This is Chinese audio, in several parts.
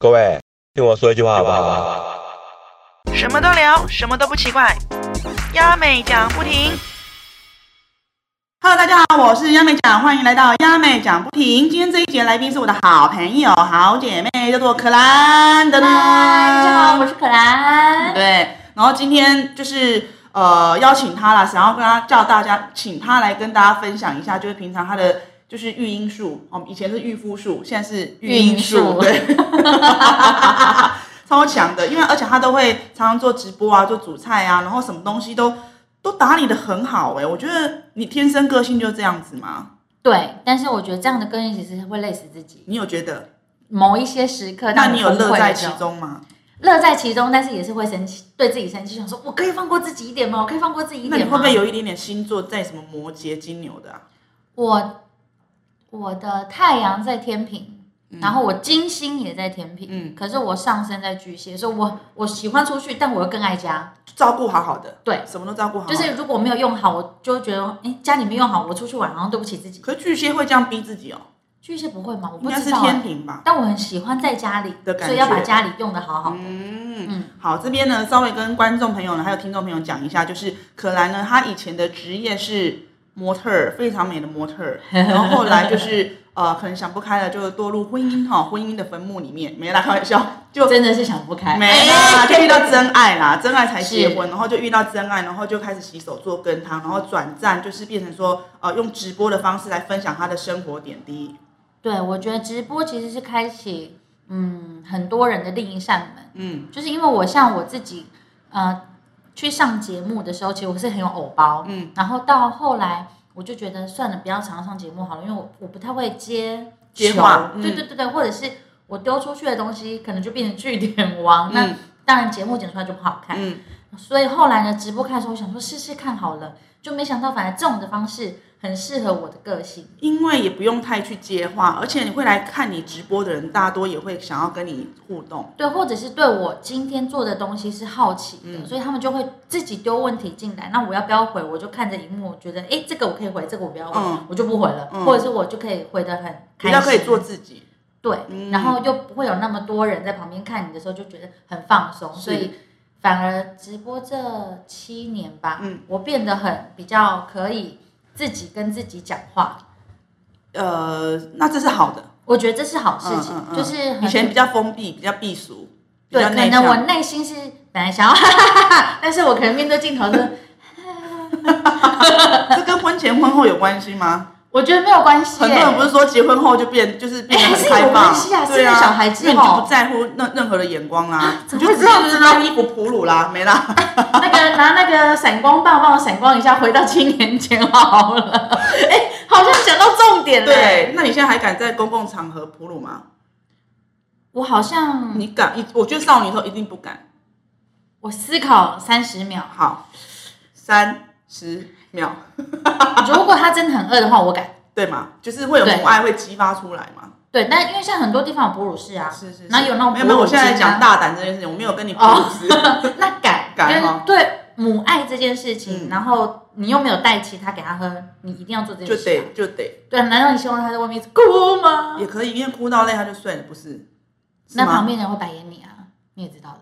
各位，听我说一句话好不好？什么都聊，什么都不奇怪，鸭妹讲不停。Hello，大家好，我是央美讲，欢迎来到央美讲不停。今天这一节来宾是我的好朋友、好姐妹，叫做可兰大家好，我是可兰。对，然后今天就是呃邀请她啦，想要跟她叫大家，请她来跟大家分享一下，就是平常她的就是育婴术，哦，以前是育夫术，现在是育婴术，对，超强的，因为而且他都会常常做直播啊，做煮菜啊，然后什么东西都都打理的很好哎、我觉得你天生个性就这样子吗？对，但是我觉得这样的个性其实会累死自己。你有觉得？某一些时刻，那你有乐在其？中吗？乐在其中，但是也是会生气，对自己生气，想说我可以放过自己一点吗？我可以放过自己一点吗？那你会不会有一点点星座在什么摩羯、金牛的啊？我我的太阳在天平，然后我金星也在天平，嗯可是我上升在巨蟹，所以我我喜欢出去，但我又更爱家。照顾好好的，对，什么都照顾好好的。就是如果没有用好，我就会觉得，哎，家里没用好，我出去玩好像对不起自己。可是巨蟹会这样逼自己哦，巨蟹不会吗？我应该是不知道、哎天平吧？但我很喜欢在家里的感觉所以要把家里用的好好的。嗯嗯好，这边呢稍微跟观众朋友呢还有听众朋友讲一下，就是可兰呢，她以前的职业是模特儿，非常美的模特儿，然后后来就是 呃可能想不开了，就堕入婚姻哈，婚姻的坟墓里面，没啦，开玩笑，就真的是想不开。没啦，就遇到 真爱啦，真爱才结婚，然后就遇到真爱，然后就开始洗手做羹汤，然后转战就是变成说，呃，用直播的方式来分享他的生活点滴。对，我觉得直播其实是开启嗯很多人的另一扇门，嗯就是因为我像我自己呃去上节目的时候，其实我是很有偶包，嗯，然后到后来我就觉得算了，不要常上节目好了，因为我我不太会接球。接话嗯。对对对对，或者是我丢出去的东西可能就变成据点王，那嗯当然节目剪出来就不好看，嗯，所以后来呢，直播开的时候，我想说试试看好了，就没想到反而这种的方式很适合我的个性。因为也不用太去接话，而且你会来看你直播的人，大多也会想要跟你互动。对，或者是对我今天做的东西是好奇的，嗯所以他们就会自己丢问题进来。那我要不要回？我就看着荧幕，我觉得哎，这个我可以回，这个我不要回，嗯我就不回了，嗯或者是我就可以回的很开心，比较可以做自己。对，嗯然后又不会有那么多人在旁边看你的时候，就觉得很放松，所以反而直播这七年吧，嗯我变得很比较可以自己跟自己讲话。呃，那这是好的。我觉得这是好事情，嗯嗯嗯就是以前比较封闭，比较避俗，比对，可能我向。内心是本来想要哈哈哈哈，但是我可能面对镜头是，这跟婚前婚后有关系吗？我觉得没有关系耶。很多人不是说结婚后就变，就是变得很开放，对生了小孩子因为你就不在乎任任何的眼光啦，怎你就直么会这样子接拿衣服哺乳啦，没啦。那个拿那个闪光棒帮我闪光一下，回到七年前好了。哎，好像讲到重点了。，对，那你现在还敢在公共场合哺乳吗？我好像你敢？一我觉得少女时候一定不敢。我思考三十秒，好，三十秒，如果他真的很饿的话，我敢。对吗？就是会有母爱会激发出来嘛。对，但因为像很多地方有哺乳室啊，是是是。然后有那种没有没有，我现在讲大胆这件事情，我没有跟你哺乳师。那敢敢吗对母爱这件事情，嗯然后你又没有带其他给他喝，你一定要做这件事、啊。得就得对，难道你希望他在外面哭吗？也可以，因为哭到累他就睡了，不是？是那旁吗？边人会白眼你啊，你也知道的。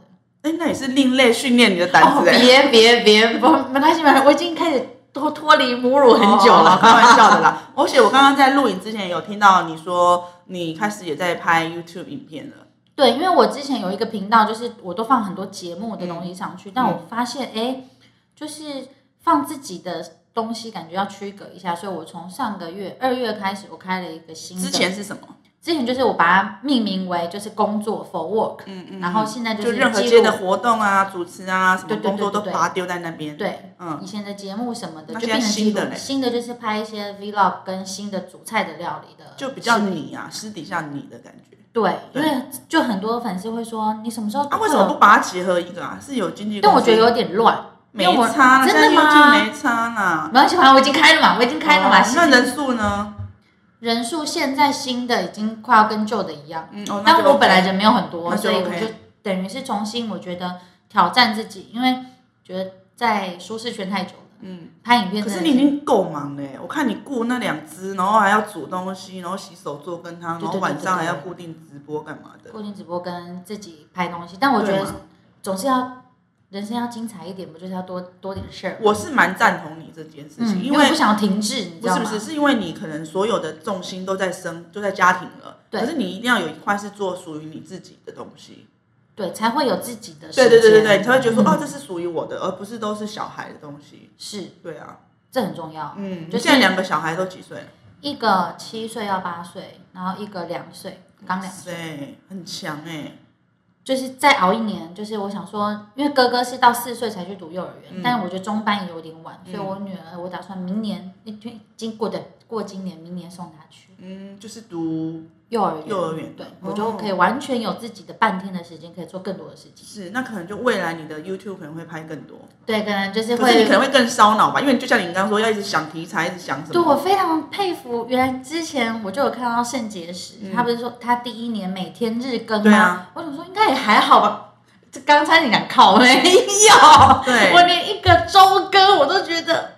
哎，那也是另类训练你的胆哦，子哎。别别别，不没关系，没关系，我已经开始脱脱离母乳很久哦了。开玩笑的啦。而且我刚刚在录影之前有听到你说你开始也在拍 YouTube 影片了。对，因为我之前有一个频道，就是我都放很多节目的东西上嗯去，但我发现，哎，就是放自己的东西，感觉要区隔一下，所以我从上个月二月开始，我开了一个新的。之前是什么？之前就是我把它命名为就是工作 for work，嗯嗯。然后现在就是任何接的活动啊、主持啊、什么工作都把它丢在那边。对，嗯，以前的节目什么的那现在就变成，新的嘞新的就是拍一些 vlog 跟新的煮菜的料理的，就比较你啊，私底下你的感觉。对，对因为就很多粉丝会说你什么时候啊，为什么不把它结合一个啊？是有经济？但我觉得有点乱，没差啦，真的吗没差啦。没关系，反正我已经开了嘛，我已经开了嘛。哦那人数呢？人数现在新的已经快要跟旧的一样，嗯，哦，那我本来人没有很多，所以我就等于是重新，我觉得挑战自己，因为觉得在舒适圈太久了，嗯，拍影片可是你已经够忙嘞，我看你雇那两只，然后还要煮东西，然后洗手做羹汤，然后晚上还要固定直播干嘛的？固定直播跟自己拍东西，但我觉得总是要人生要精彩一点，不就是要多多点事儿？我是蛮赞同你这件事情，嗯，因为不想停滞，你知道吗？不是不是，是因为你可能所有的重心都在生，都在家庭了，对可是你一定要有一块是做属于你自己的东西。对，才会有自己的时对间。对对对对，你才会觉得说，嗯哦，这是属于我的，而不是都是小孩的东西。是对啊，这很重要。嗯，就是现在两个小孩都几岁？一个七岁要八岁，然后一个两岁，刚两岁，很强哎。就是再熬一年。就是我想说，因为哥哥是到四岁才去读幼儿园，嗯但我觉得中班也有点晚，嗯所以我女儿我打算明年，因为经过的过今年，明年送她去嗯，就是读幼儿园。幼儿园，对，哦我就可以完全有自己的半天的时间，可以做更多的事情。是，那可能就未来你的 YouTube 可能会拍更多，对，可能就是会是你可。能会更烧脑吧，因为就像你刚刚说，要一直想题材，一直想什么对，我非常佩服。原来之前我就有看到肾结石，嗯他不是说他第一年每天日更吗？对啊我想说应该也还好吧。这刚才你讲靠没有，对我连一个周更我都觉得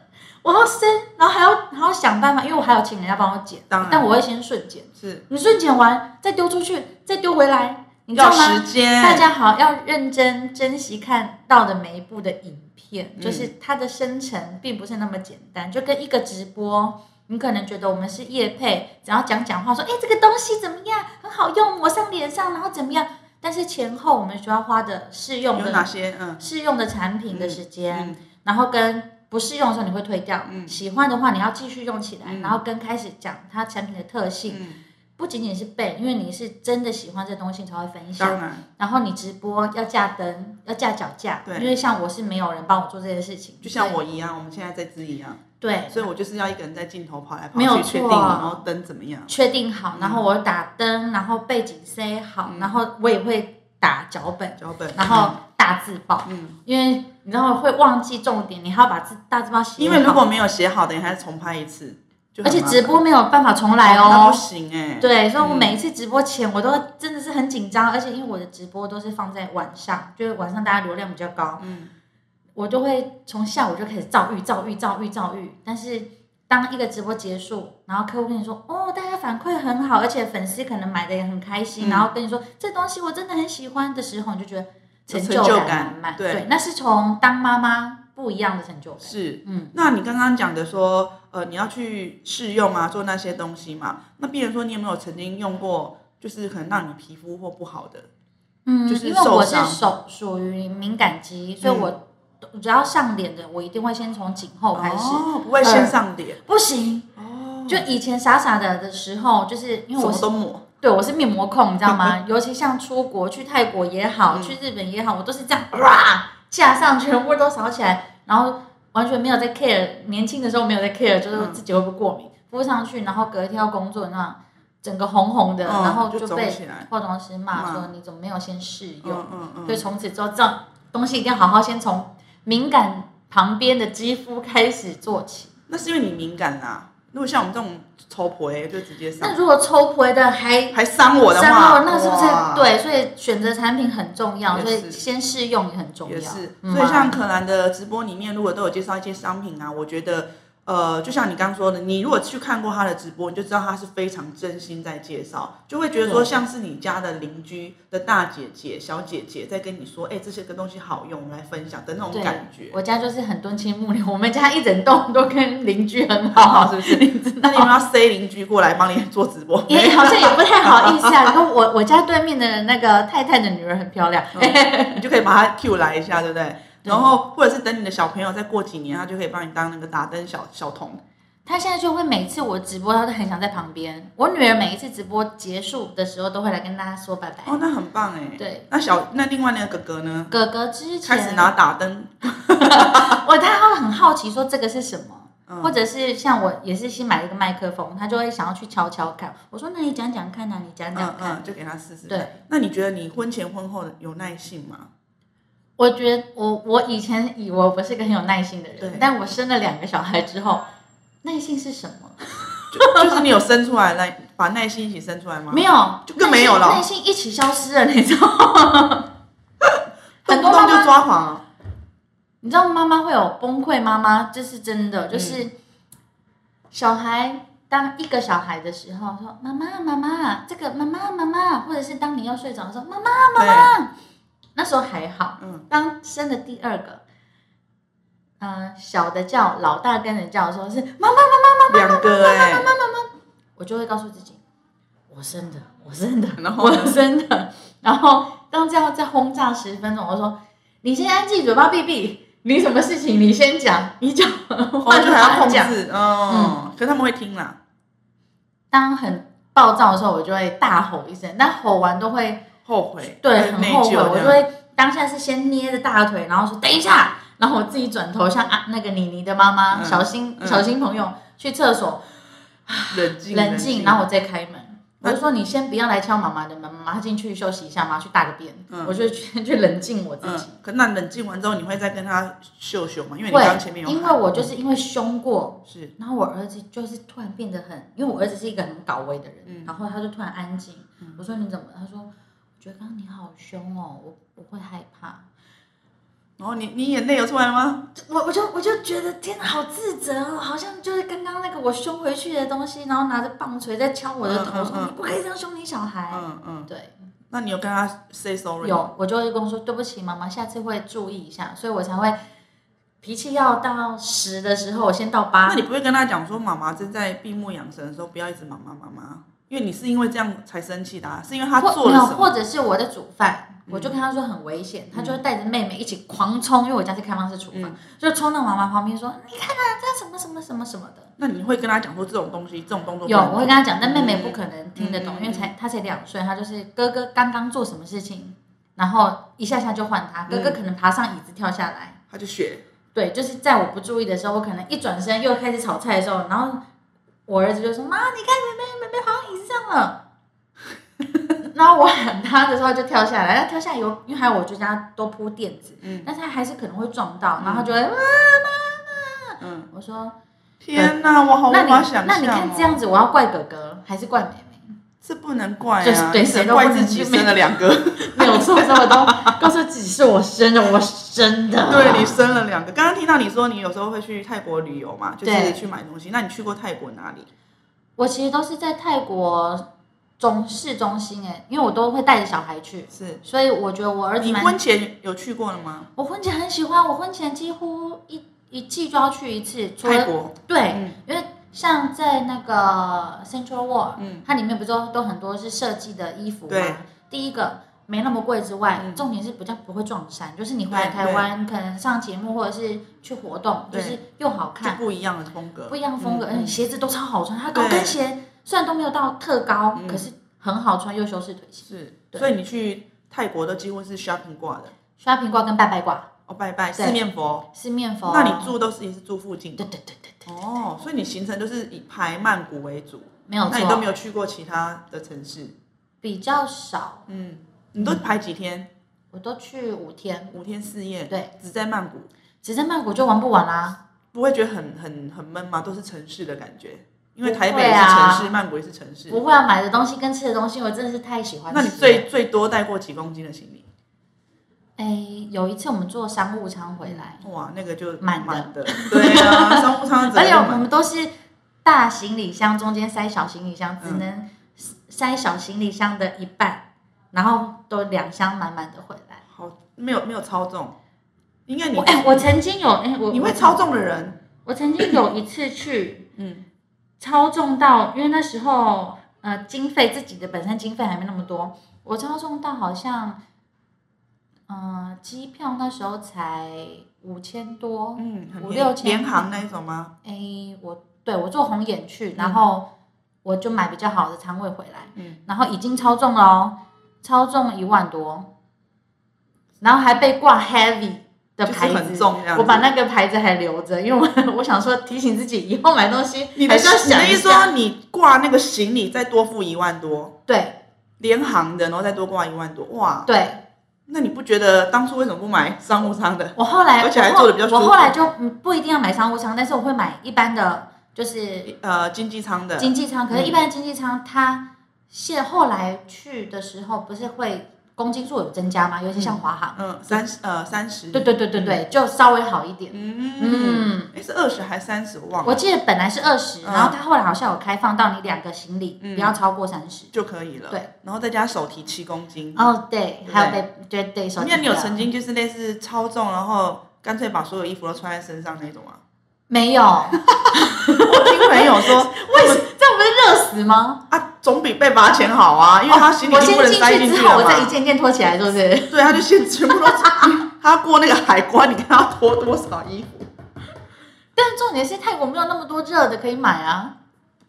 我要生，然后还要还要想办法，因为我还要请人家帮我剪，当然但我会先瞬剪，是你瞬剪完再丢出去，再丢回来，你知道要吗？时间，大家好，要认真珍惜看到的每一部的影片，嗯就是它的生成并不是那么简单，就跟一个直播。你可能觉得我们是业配，只要讲讲话说，哎，这个东西怎么样，很好用，抹上脸上，然后怎么样？但是前后我们需要花的试用有哪些？嗯试用的产品的时间，嗯然后跟不适用的时候你会退掉，嗯。喜欢的话你要继续用起来，嗯。然后跟开始讲它产品的特性，嗯，不仅仅是背，因为你是真的喜欢这东西才会分享。当。然，然后你直播要架灯，要架脚架，对。因为像我是没有人帮我做这些事情，就像我一样，我们现在在织一样，对。所以我就是要一个人在镜头跑来跑没有去，确定然后灯怎么样。确定好，然后我打灯，然后背景塞好，然后我也会打脚本，脚本，然后大字报，嗯，因为你知道会忘记重点，你还要把字大字报写，因为如果没有写好的，你还是重拍一次，而且直播没有办法重来哦。那不。行哎，对，所以我嗯。每一次直播前，我都真的是很紧张，而且因为我的直播都是放在晚上，就是晚上大家流量比较高，嗯，我就会从下午就开始躁郁、躁郁、躁郁、躁郁。但是当一个直播结束，然后客户跟你说：“哦，大家反馈很好，而且粉丝可能买的也很开心，嗯。然后跟你说这东西我真的很喜欢的时候，你就觉得成就感感满满。对那是从当妈妈不一样的成就感。是。嗯，那你刚刚讲的说，呃，你要去试用啊，做那些东西嘛？那比如说，你有没有曾经用过，就是可能让你皮肤或不好的？嗯，就是因为我是受伤手属于敏感肌，所以嗯我只要上脸的，我一定会先从颈后开始。哦，不会先上脸不行，哦，就以前傻傻的的时候，就是因为我都抹，对，我是面膜控，你知道吗？尤其像出国去泰国也好，嗯去日本也好，我都是这样哇架上全部都扫起来，然后完全没有在 care。年轻的时候没有在 care，就是嗯自己会不会过敏，敷上去，然后隔一天要工作，那整个红红的，嗯然后就就被化妆师骂骂说你怎么没有先试用？所以从此之后，这样东西一定要好好先从敏感旁边的肌肤开始做起。那是因为你敏感啦。如果像我们这种抽婆就直接上那，如果抽婆的还还伤我的伤话，我那是不是？对？所以选择产品很重要，所以先试用也很重要。也是，嗯所以像啊可兰的直播里面，如果都有介绍一些商品啊，我觉得。呃，就像你刚刚说的，你如果去看过他的直播，你就知道他是非常真心在介绍，就会觉得说像是你家的邻居的大姐姐、小姐姐在跟你说，哎、这些个东西好用，我们来分享的那种感觉。我家就是很敦亲睦邻，我们家一整栋都跟邻居很好，是不是？那你们要塞邻居过来帮你做直播？也好像也不太好意思啊。然后我我家对面的那个太太的女儿很漂亮，你就可以把她 Q 来一下，对不对？然后或者是等你的小朋友再过几年，他就可以帮你当那个打灯小小童。他现在就会每次我直播，他都很想在旁边。我女儿每一次直播结束的时候，都会来跟大家说拜拜。哦，那很棒哎。对，那小那另外那个哥哥呢？哥哥之前开始拿打灯，我他会很好奇说这个是什么，嗯或者是像我也是新买了一个麦克风，他就会想要去敲敲看。我说那你讲讲看啊，你讲讲看。嗯嗯，就给他试试。对，那你觉得你婚前婚后有耐性吗？我觉得我我以前以为我不是个很有耐心的人，但我生了两个小孩之后，耐心是什么？就 就是你有生出来耐，把耐心一起生出来吗？没，有，就更没有了耐心一起消失了，你知道？很多妈妈抓狂啊。你知道妈妈会有崩溃，妈妈这是真的，就是小孩当一个小孩的时候说妈妈妈妈这个妈妈妈妈，或者是当你要睡着的时候妈妈妈妈，那时候还好。嗯，当生了第二个，嗯、小的叫，老大跟着叫的时候是妈妈妈妈妈妈，两个哎、我就会告诉自己，我生的，我生的，然后我生的。然后当这样再轰炸十分钟，我说你先安静，嘴巴闭闭。你什么事情你先讲，你讲，我就还要控讲。制，嗯，可是他们会听啦，当很暴躁的时候，我就会大吼一声，但吼完都会后悔，对很后悔，我就会当下是先捏着大腿，然后说等一下，然后我自己转头像啊那个妮妮的妈妈、嗯小心嗯小心朋友去厕所冷静冷静，然后我再开门。我就说你先不要来敲妈妈的门，妈妈进去休息一下，妈妈去大个便。嗯我就去去冷静我自嗯己。，可那冷静完之后，你会再跟他秀秀吗？因为你刚刚前面有，因为我就是因为凶过，是然后我儿子就是突然变得很，因为我儿子是一个很搞威的人，嗯然后他就突然安静。我说你怎么？他说我觉得刚刚你好凶哦，我我会害怕。然后你你眼泪有出来了吗？我我就我就觉得天哪，好自责哦，好像就是刚刚那个我凶回去的东西，然后拿着棒槌在敲我的头，嗯嗯说嗯你不可以这样凶你小孩。嗯嗯，对，那你有跟他 say sorry？，有我就会跟我说对不起，妈妈，下次会注意一下，所以我才会脾气要到十的时候，我先到八那。你不会跟他讲说，妈妈正在闭目养神的时候，不要一直妈妈妈妈，因为你是因为这样才生气的、啊，是因为他做了什么？或者是我的煮饭，嗯。我就跟他说很危险，他就会带着妹妹一起狂冲，因为我家是开放式厨房，嗯。就冲到妈妈旁边说：“你看啊，这什么什么什么什么的。那你会跟他讲说这种东西，这种动作有，我会跟他讲，但妹妹不可能听得懂，嗯因为才她才两岁，她就是哥哥刚刚做什么事情，然后一下下就换他，哥哥嗯可能爬上椅子跳下来，他就学，对，就是在我不注意的时候，我可能一转身又开始炒菜的时候，然后我儿子就说：“妈，你看妹妹，妹妹好像椅子上了。”然后我喊他的时候，他就跳下来，他跳下来有，因为还有我就家都铺垫子，嗯但是他还是可能会撞到，然后他就会妈妈妈。嗯，我说天哪，我好无那你法想象、哦。那你看这样子，我要怪哥哥还是怪妹妹？这不能怪就是啊，对你只谁都不能能怪自己生了两个，没有错，所以我都告诉自己是我生的，我生的。对你生了两个。刚刚听到你说你有时候会去泰国旅游嘛，就是对去买东西。那你去过泰国哪里？我其实都是在泰国中市中心哎，因为我都会带着小孩去，是所以我觉得我儿子。你婚前有去过了吗？我婚前很喜欢，我婚前几乎一一季就要去一次，泰国，对，嗯因为像在那个 Central World，嗯，它里面不是都都很多是设计的衣服嘛对？第一个没那么贵之外，嗯。重点是比较不会撞衫，就是你回来台湾可能上节目或者是去活动，就是又好就看，不一样的风格，不一样的风格，嗯嗯，鞋子都超好穿，它高跟鞋虽然都没有到特高，嗯。可是很好穿又修饰腿型。是，所以你去泰国都几乎是 shopping 挂的，，shopping 挂跟拜拜挂，哦，拜拜四面佛。四面佛。那你住都是也是住附近对对对对对，哦，所以你行程都是以排曼谷为主，没有那你都没，有去过其他的城市？比较少，嗯，你都排几天？我都去五天，五天四夜，对，只在曼谷，只在曼谷就玩不完啦。不会觉得很很很闷吗？都是城市的感觉，因为台北也是城市，曼谷也是城市。不会啊，买的东西跟吃的东西，我真的是太喜欢吃。那你最最多带过几公斤的行李？哎，有一次我们坐商务舱回来，哇，那个就满的满的，对啊，商务舱整 而且我们都是大行李箱中间塞小行李箱，只嗯能塞小行李箱的一半，然后都两箱满满的回来。好没有没有超重，应该你我哎、我曾经有哎、我我你会超重的人，我曾经有一次去 嗯超重到，因为那时候呃经费自己的本身经费还没那么多，我超重到好像，呃机票那时候才五千多，嗯，五六千联航那一种吗？哎、我对我坐红眼去，然后我就买比较好的仓位回来，嗯然后已经超重了哦，超重一万多，然后还被挂 heavy 的就是牌子，很重这样子我把那个牌子还留着，因为我 我想说提醒自己以后买东西你的还是要你的意思想一下。说你挂那个行李再多付一万多，对联航的，然后再多挂一万多，哇，对，那你不觉得当初为什么不买商务舱的？我后来而且还做的比较舒服我后来就嗯不一定要买商务舱，但是我会买一般的，就是呃，经济舱的，经济舱。可是，嗯一般的经济舱它现后来去的时候不是会公斤数有增加吗？尤其像华航，嗯，三十呃三十，对对对对对，就稍微好一点。嗯嗯是二十还是三十，我忘了我记得本来是二十、嗯然后他后来好像有开放到你两个行李、嗯不要超过三十。就可以了。对，然后再加手提七公斤。哦，对，还有被对对手机的。那你有曾经就是类似超重，然后干脆把所有衣服都穿在身上那种吗？没有？我听朋友说，为什么这样不是热死吗？啊，总比被罚钱好啊，因为他行李不能先进去塞进去之后，我再一。件件脱起来，是不是？对，他就先全部都，他过那个海关，你看他脱多少衣服？但重点是泰国没有那么多热的可以买啊。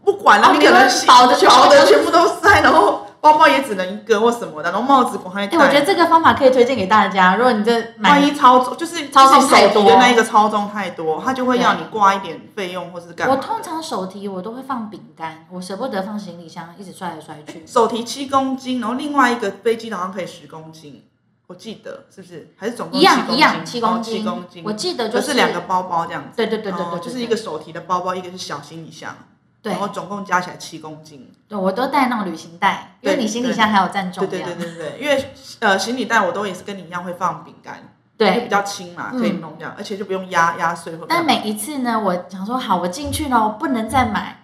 不管了，哦你可能薄的薄的全部都塞，然后包包也只能一个或什么的，然后帽子赶快哎、戴。我觉得这个方法可以推荐给大家。如果你这买万一超重，就是超重太多的那一个超重太多，他就会要你挂一点费用或是干嘛。我通常手提我都会放饼干，我舍不得放行李箱，一直摔来摔去。手提七公斤，然后另外一个飞机好像可以十公斤，我记得是不是？还是总共一样7公斤一样，七哦公斤，七公斤。我记得就是是两个包包这样子。对对对对对就是一个手提的包包，一个是小行李箱，对然后总共加起来七公斤。对，我都带那种旅行袋，因为你行李箱还有占重对量。对对对对，因为呃行李袋我都也是跟你一样会放饼干，就比较轻嘛，嗯可以弄这样，而且就不用压压碎或。但每一次呢，我想说好，我进去了，我不能再买。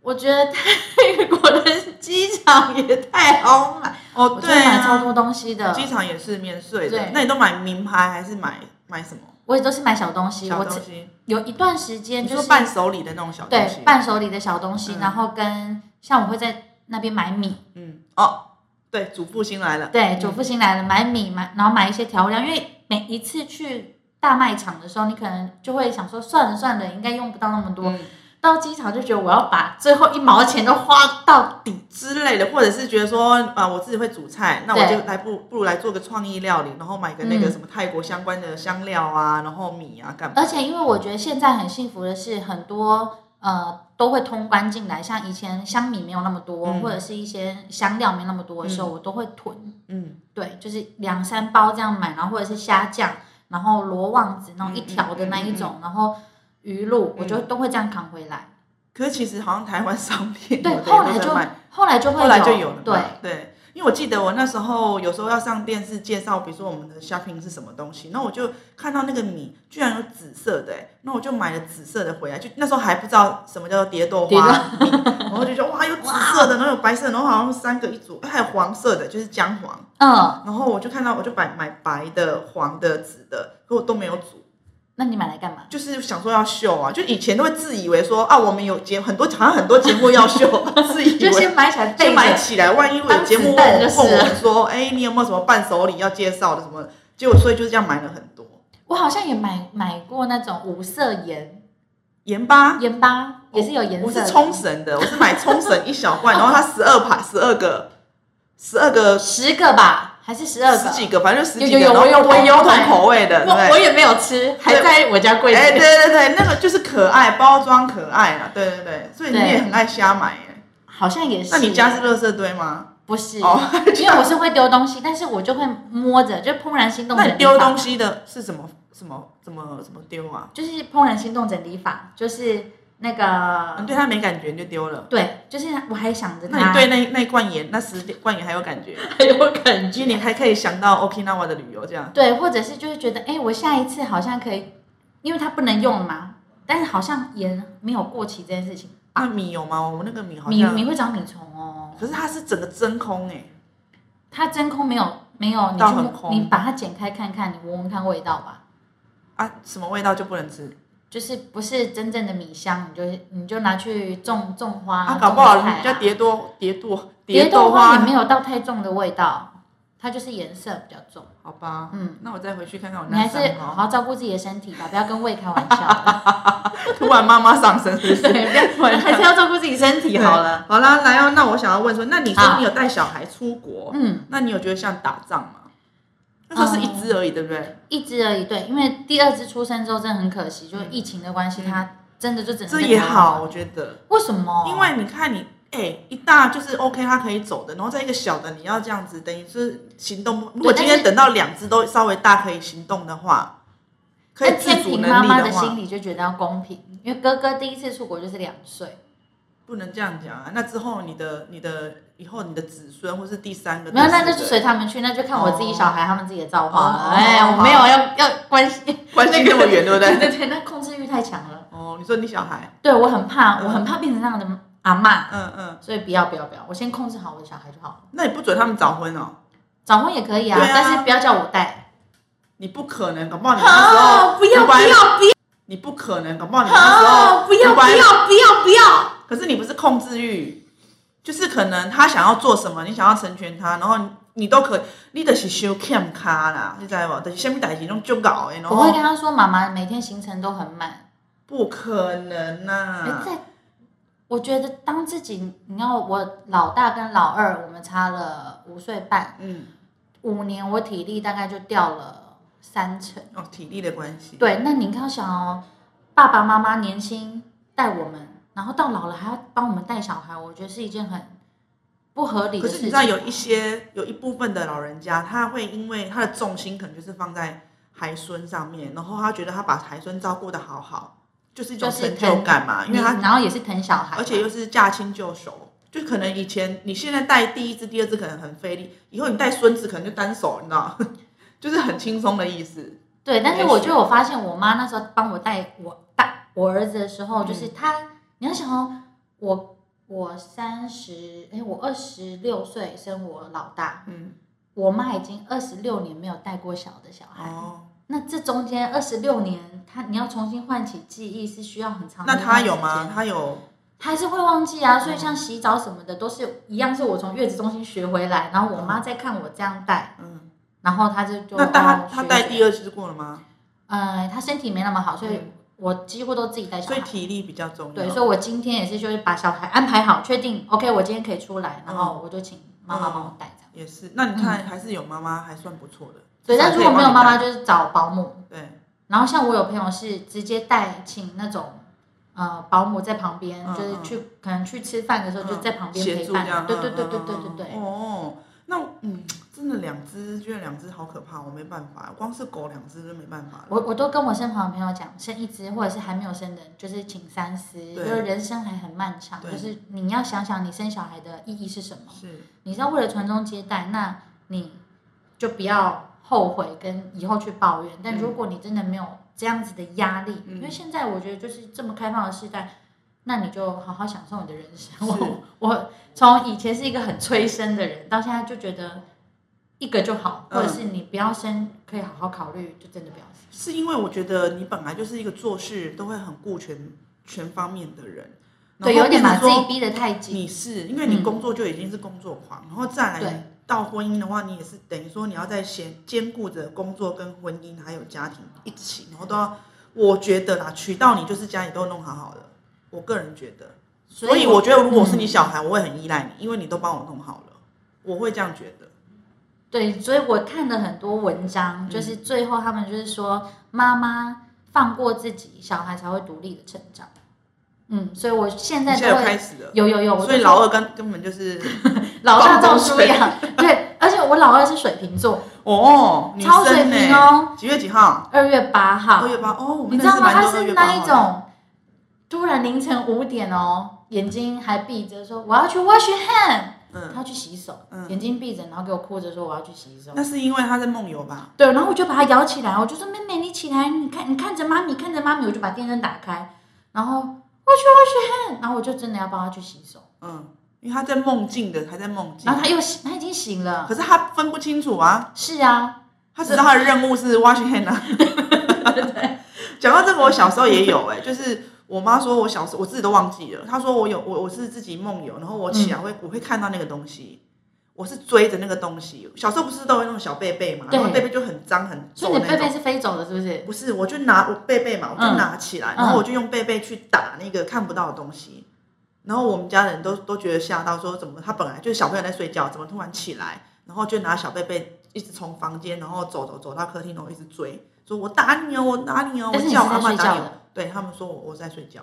我觉得泰国的机场也太好买，哦对买超啊，多东西的。机场也是免税的，那你都买名牌还是买买什么我也都是买小东西。小我只东西？有一段时间就是伴手礼的那种小东西对？伴手礼的小东西，嗯然后跟像我会在那边买米，嗯哦，对，主妇新来了。对，主妇新来了买米买，然后买一些调料，因为每一次去大卖场的时候，你可能就会想说算了算了，应该用不到那么多。嗯到机场就觉得我要把最后一毛钱都花到底。之类的，或者是觉得说啊，我自己会煮菜，那我就来不不如来做个创意料理，然后买个那个嗯什么泰国相关的香料啊，然后米啊干嘛？而且因为我觉得现在很幸福的是，很多呃都会通关进来，像以前香米没有那么多，嗯或者是一些香料没那么多的时候，我都会囤。嗯，对，就是两三包这样买，然后或者是虾酱，然后罗旺子那种一条的那一种，然后鱼露，我就都会这样扛回来。可是其实好像台湾商店 对有，的后来就后来就会后来就有了，对，对，因为我记得我那时候有时候要上电视介绍，比如说我们的 shopping 是什么东西，那我就看到那个米居然有紫色的、欸，那我就买了紫色的回来，就那时候还不知道什么叫做蝶豆花，然后就觉得 哇有紫色的，然后有白色的，然后好像三个一组，还有黄色的，就是姜黄，嗯，然后我就看到我就买买白的、黄的、紫的，可我都没有煮。那你买来干嘛？就是想说要秀啊，就以前都会自以为说啊，我们有节很多好像很多节目要秀，自以为就先买起来备先买。起来，万一有节目问我问我们说，哎、你有没有什么伴手礼要介绍的什么？结果所以就是这样买了很多我好像也买买过那种五色盐盐巴，盐巴，也是有颜色的。我是冲绳的，我是买冲绳一小罐，然后它十二盘，十二个，十二个十个吧，还是十二个？十几个，反正就十几有个，有有我有我有买口味的？我我也没有吃，还在我家柜哎、子。对对对，那个就是可爱，包装可爱啊，对对对，所以你也很爱瞎买哎。好像也是。那你家是垃圾堆吗？不是？哦，因为我是会丢东西，但是我就会摸着，就怦然心动。那你丢东，西的是什么什么怎么怎么丢啊？就是怦然心动整理法，就是那个你对它没感觉你就丢了。对，就是我还想着它，那你对那那罐盐那十罐盐还有感觉？还有感觉，你还可以想到 Okinawa 的旅游这样。对，或者是就是觉得，哎，我下一次好像可以，因为它不能用了嘛，但是好像盐没有过期这件事情，啊米有吗？我们那个米好米像，米会长米虫哦，可是它是整个真空哎。它真空没有没有，你去摸到很空你把它剪开看看，你闻闻看味道吧。啊，什么味道就不能吃就是不是真正的米香，你就你就拿去种种花啊？搞不好人家蝶多蝶多蝶豆豆花也没有到太重的味道，它就是颜色比较重。好吧，嗯，那我再回去看看我那你还。是好好照顾自己的身体吧，不要跟胃开玩笑。突然妈妈上身是不是？对，不要，还是要照顾自己身体好了。好啦，来哦，那我想要问说，那你说你有带小孩出国，嗯，那你有觉得像打仗吗？那时候是一只而已，对不对？一只而已，对，因为第二只出生之后真的很可惜，就是疫情的关系，它真的就只能这也好，。我觉得，为什么？因为你看你，哎、一大就是 OK，它可以走的，然后再一个小的，你要这样子，等于是行动。如果今天等到两只都稍微大可以行动的话，可以自主平妈妈的，心里就觉得要公平，因为哥哥第一次出国就是两岁，不能这样讲啊。那之后你的你的以后你的子孙或是第三个，没有，那就随他们去，那就看我自己小孩他们自己的造化了。哦哎，哦我没有要要关心 关心那么远，对不对？对对对，那控制欲太强了。哦，你说你小孩，对我很怕，嗯我很怕变成那样的阿妈，嗯嗯，所以不要不要不要，我先控制好我的小孩就好了。那你不准他们早婚哦？早婚也可以啊，啊但是不要叫我带。你不可能，搞不好你那时候好，不要不要不要，你不可能，搞不好你那时候好，不要不要不要不要。可是你不是控制欲，就是可能他想要做什么，你想要成全他，然后你你都可以，你就是修欠卡啦，你知道不？就是什么代志拢就搞的，我会跟他说，妈妈每天行程都很满。不可能呐、哎，在我觉得当自己，你要我老大跟老二，我们差了五岁半，嗯，五年我体力大概就掉了三成。哦，体力的关系，对，那你看想哦，爸爸妈妈年轻带我们，然后到老了还要帮我们带小孩，我觉得是一件很不合理可的事情。是你知道有一些有一部分的老人家，他会因为他的重心可能就是放在孩孙上面，然后他觉得他把孩孙照顾的好好，就是一种就是成就感嘛，因为他然后也是疼小孩嘛，而且又是驾轻就熟，就可能以前你现在带第一只、第二只可能很费力，以后你带孙子可能就单手，你知道，就是很轻松的意思。对，但是我觉得我发现我妈那时候帮我带我带我儿子的时候，嗯就是她，你要想哦，我我三十，哎，我二十六岁生我老大，嗯，我妈已经二十六年没有带过小的小孩，哦，那这中间二十六年，她你要重新唤起记忆是需要很长的那一段时间。他有吗？他有，他还是会忘记啊，所以像洗澡什么的都是一样，是我从月子中心学回来，然后我妈在看我这样带，嗯，然后她就就那他哦他带第二。次过了吗？呃，她身体没那么好，所以嗯我几乎都自己带小孩。所以体力比较重要。对，所以我今天也是就是把小孩安排好，确定 OK，我今天可以出来，然嗯后我就请妈妈帮我带这样。也是。那你看，还是有妈妈还算不错的。对，但如果没有妈妈，就是找保姆。对，然后像我有朋友是直接带请那种呃保姆在旁边，嗯就是去可能去吃饭的时候就在旁边陪伴。对对对嗯对对对对。哦，那嗯，真的两只，觉得两只好可怕，我没办法，光是狗两只就没办法了。我我都跟我身旁的朋友讲，生一只或者是还没有生的，就是请三思，对就是人生还很漫长，对就是你要想想你生小孩的意义是什么。是，你是要为了传宗接代，那你就不要后悔跟以后去抱怨。但嗯如果你真的没有这样子的压力，嗯因为现在我觉得就是这么开放的时代，那你就好好享受你的人生。我我从以前是一个很催生的人，到现在就觉得一个就好，嗯或者是你不要生，可以好好考虑，就真的不要生。是因为我觉得你本来就是一个做事都会很顾全全方面的人，对，有点把自己逼得太紧。你是因为你嗯工作就已经是工作狂，然后再来到婚姻的话，你也是等于说你要在兼兼顾着工作跟婚姻还有家庭一起，然后都要，我觉得啦，娶到你就是家里都弄好好的，我个人觉得，所以我觉得如果是你小孩，我会很依赖你，因为你都帮我弄好了，我会这样觉得。对，所以我看了很多文嗯章，就是最后他们就是说，妈妈放过自己，小孩才会独立的成长。嗯，所以我现在你现在开始了，有有有，所以老二根根本就是 老大照放风水书养，对，而且我老二是水瓶座，哦，女超水瓶哦，几月几号？二月八号二，月八哦，你知道吗？他是那一种突然凌晨五点哦，眼睛还闭着说我要去 wash your hand，嗯，他去洗手，嗯。眼睛闭着，然后给我哭着说我要去洗手。那是因为他在梦游吧？对，然后我就把他摇起来，我就说妹妹你起来，你看你看着妈咪，看着妈咪，我就把电灯打开，然后我去我去，然后我就真的要帮他去洗手，嗯，因为他在梦境的，还在梦境。然后，他又醒，他已经醒了，可是他分不清楚啊，是啊，他知道他的任务是 wash hand 啊。讲到这个，我小时候也有哎、就是我妈说我小时候我自己都忘记了，她说我有我我是自己梦游，然后我起来会、我会看到那个东西。我是追着那个东西，小时候不是都有那种小贝贝嘛，对然后贝贝就很脏很所以你的贝贝皱那种。是飞走的，是不是？不是，我就拿我贝贝嘛，我就嗯拿起来，嗯然后我就用贝贝去打那个看不到的东西。然后我们家人都都觉得吓到，说怎么他本来就是小朋友在睡觉，怎么突然起来，然后就拿小贝贝一直从房间，然后走走走到客厅，然后一直追，说我打你哦，我打你哦，我叫但是你是在阿妈打你哦的。对他们说我我在睡觉，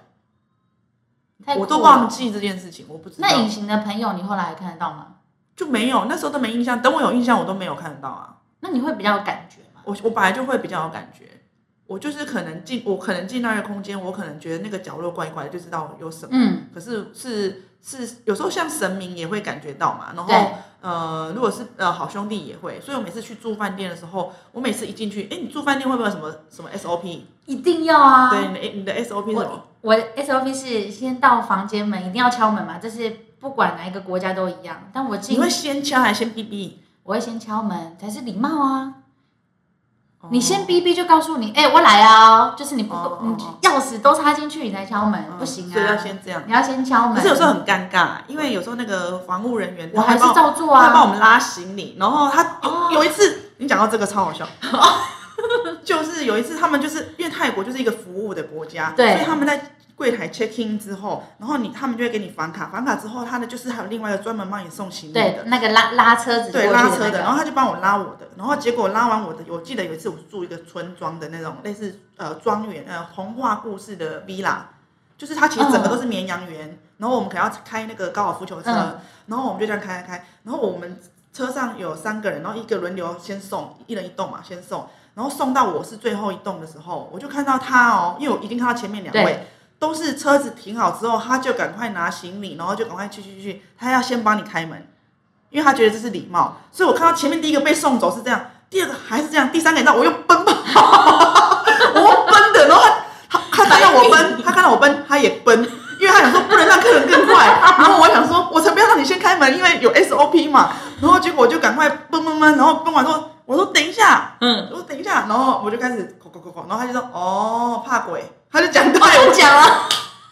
太我都忘。记这件事情，我不知道那隐形的朋友，你后来还看得到吗？就没有，那时候都没印象。等我有印象，我都没有看得到啊。那你会比较有感觉吗？我我本来就会比较有感觉，我就是可能进，我可能进那个空间，我可能觉得那个角落怪怪的，就知道有什么。嗯，可是是是有时候像神明也会感觉到嘛，然对后呃，如果是呃好兄弟也会，所以我每次去住饭店的时候，我每次一进去，哎，你住饭店会不会有什么什么 SOP？一定要啊。对，你的你的 SOP 是什么？我的 SOP 是先到房间门一定要敲门嘛，这是不管哪一个国家都一样。但我进你会先敲还是先哔哔？我会先敲门才是礼貌啊。哦你先逼逼就告诉你，哎、我来啊、就是你不、哦你钥匙都插进去你才敲门，嗯不行啊。所以要先这样。你要先敲门。可是有时候很尴尬，因为有时候那个防务人员我还是照做啊。他帮我们拉行李，然后他有一次，你讲到这个超好笑，就是有一次他们就是因为泰国就是一个服务的国家，对所以他们在柜台 check in 之后，然后你他们就会给你房卡，房卡之后他的就是还有另外一个专门帮你送行李的，，对那个拉拉车子对拉车的，然后他就帮我拉我的，然后结果拉完我的，我记得有一次我住一个村庄的那种类似呃庄园呃童话故事的 villa，就是它其实整个都是绵羊园，然后我们可能要开那个高尔夫球车，嗯。然后我们就这样开开开，然后我们车上有三个人，然后一个轮流先送，一人一栋嘛先送，然后送到我是最后一栋的时候，我就看到他哦，因为我已经看到前面两位对。都是车子停好之后，他就赶快拿行李，然后就赶快去去去，他要先帮你开门，因为他觉得这是礼貌。所以我看到前面第一个被送走是这样，第二个还是这样，第三个你知道我又奔跑，我又奔的，然后他他他看到我奔，他看到我奔，他也奔，因为他想说不能让客人更快，然后我想说我才不要让你先开门，因为有 SOP 嘛，然后结果我就赶快奔奔奔，然后奔完之后我说等一下，嗯，我说等一下，然后我就开始口口口口，然后他就说哦怕鬼，他就讲对我讲了，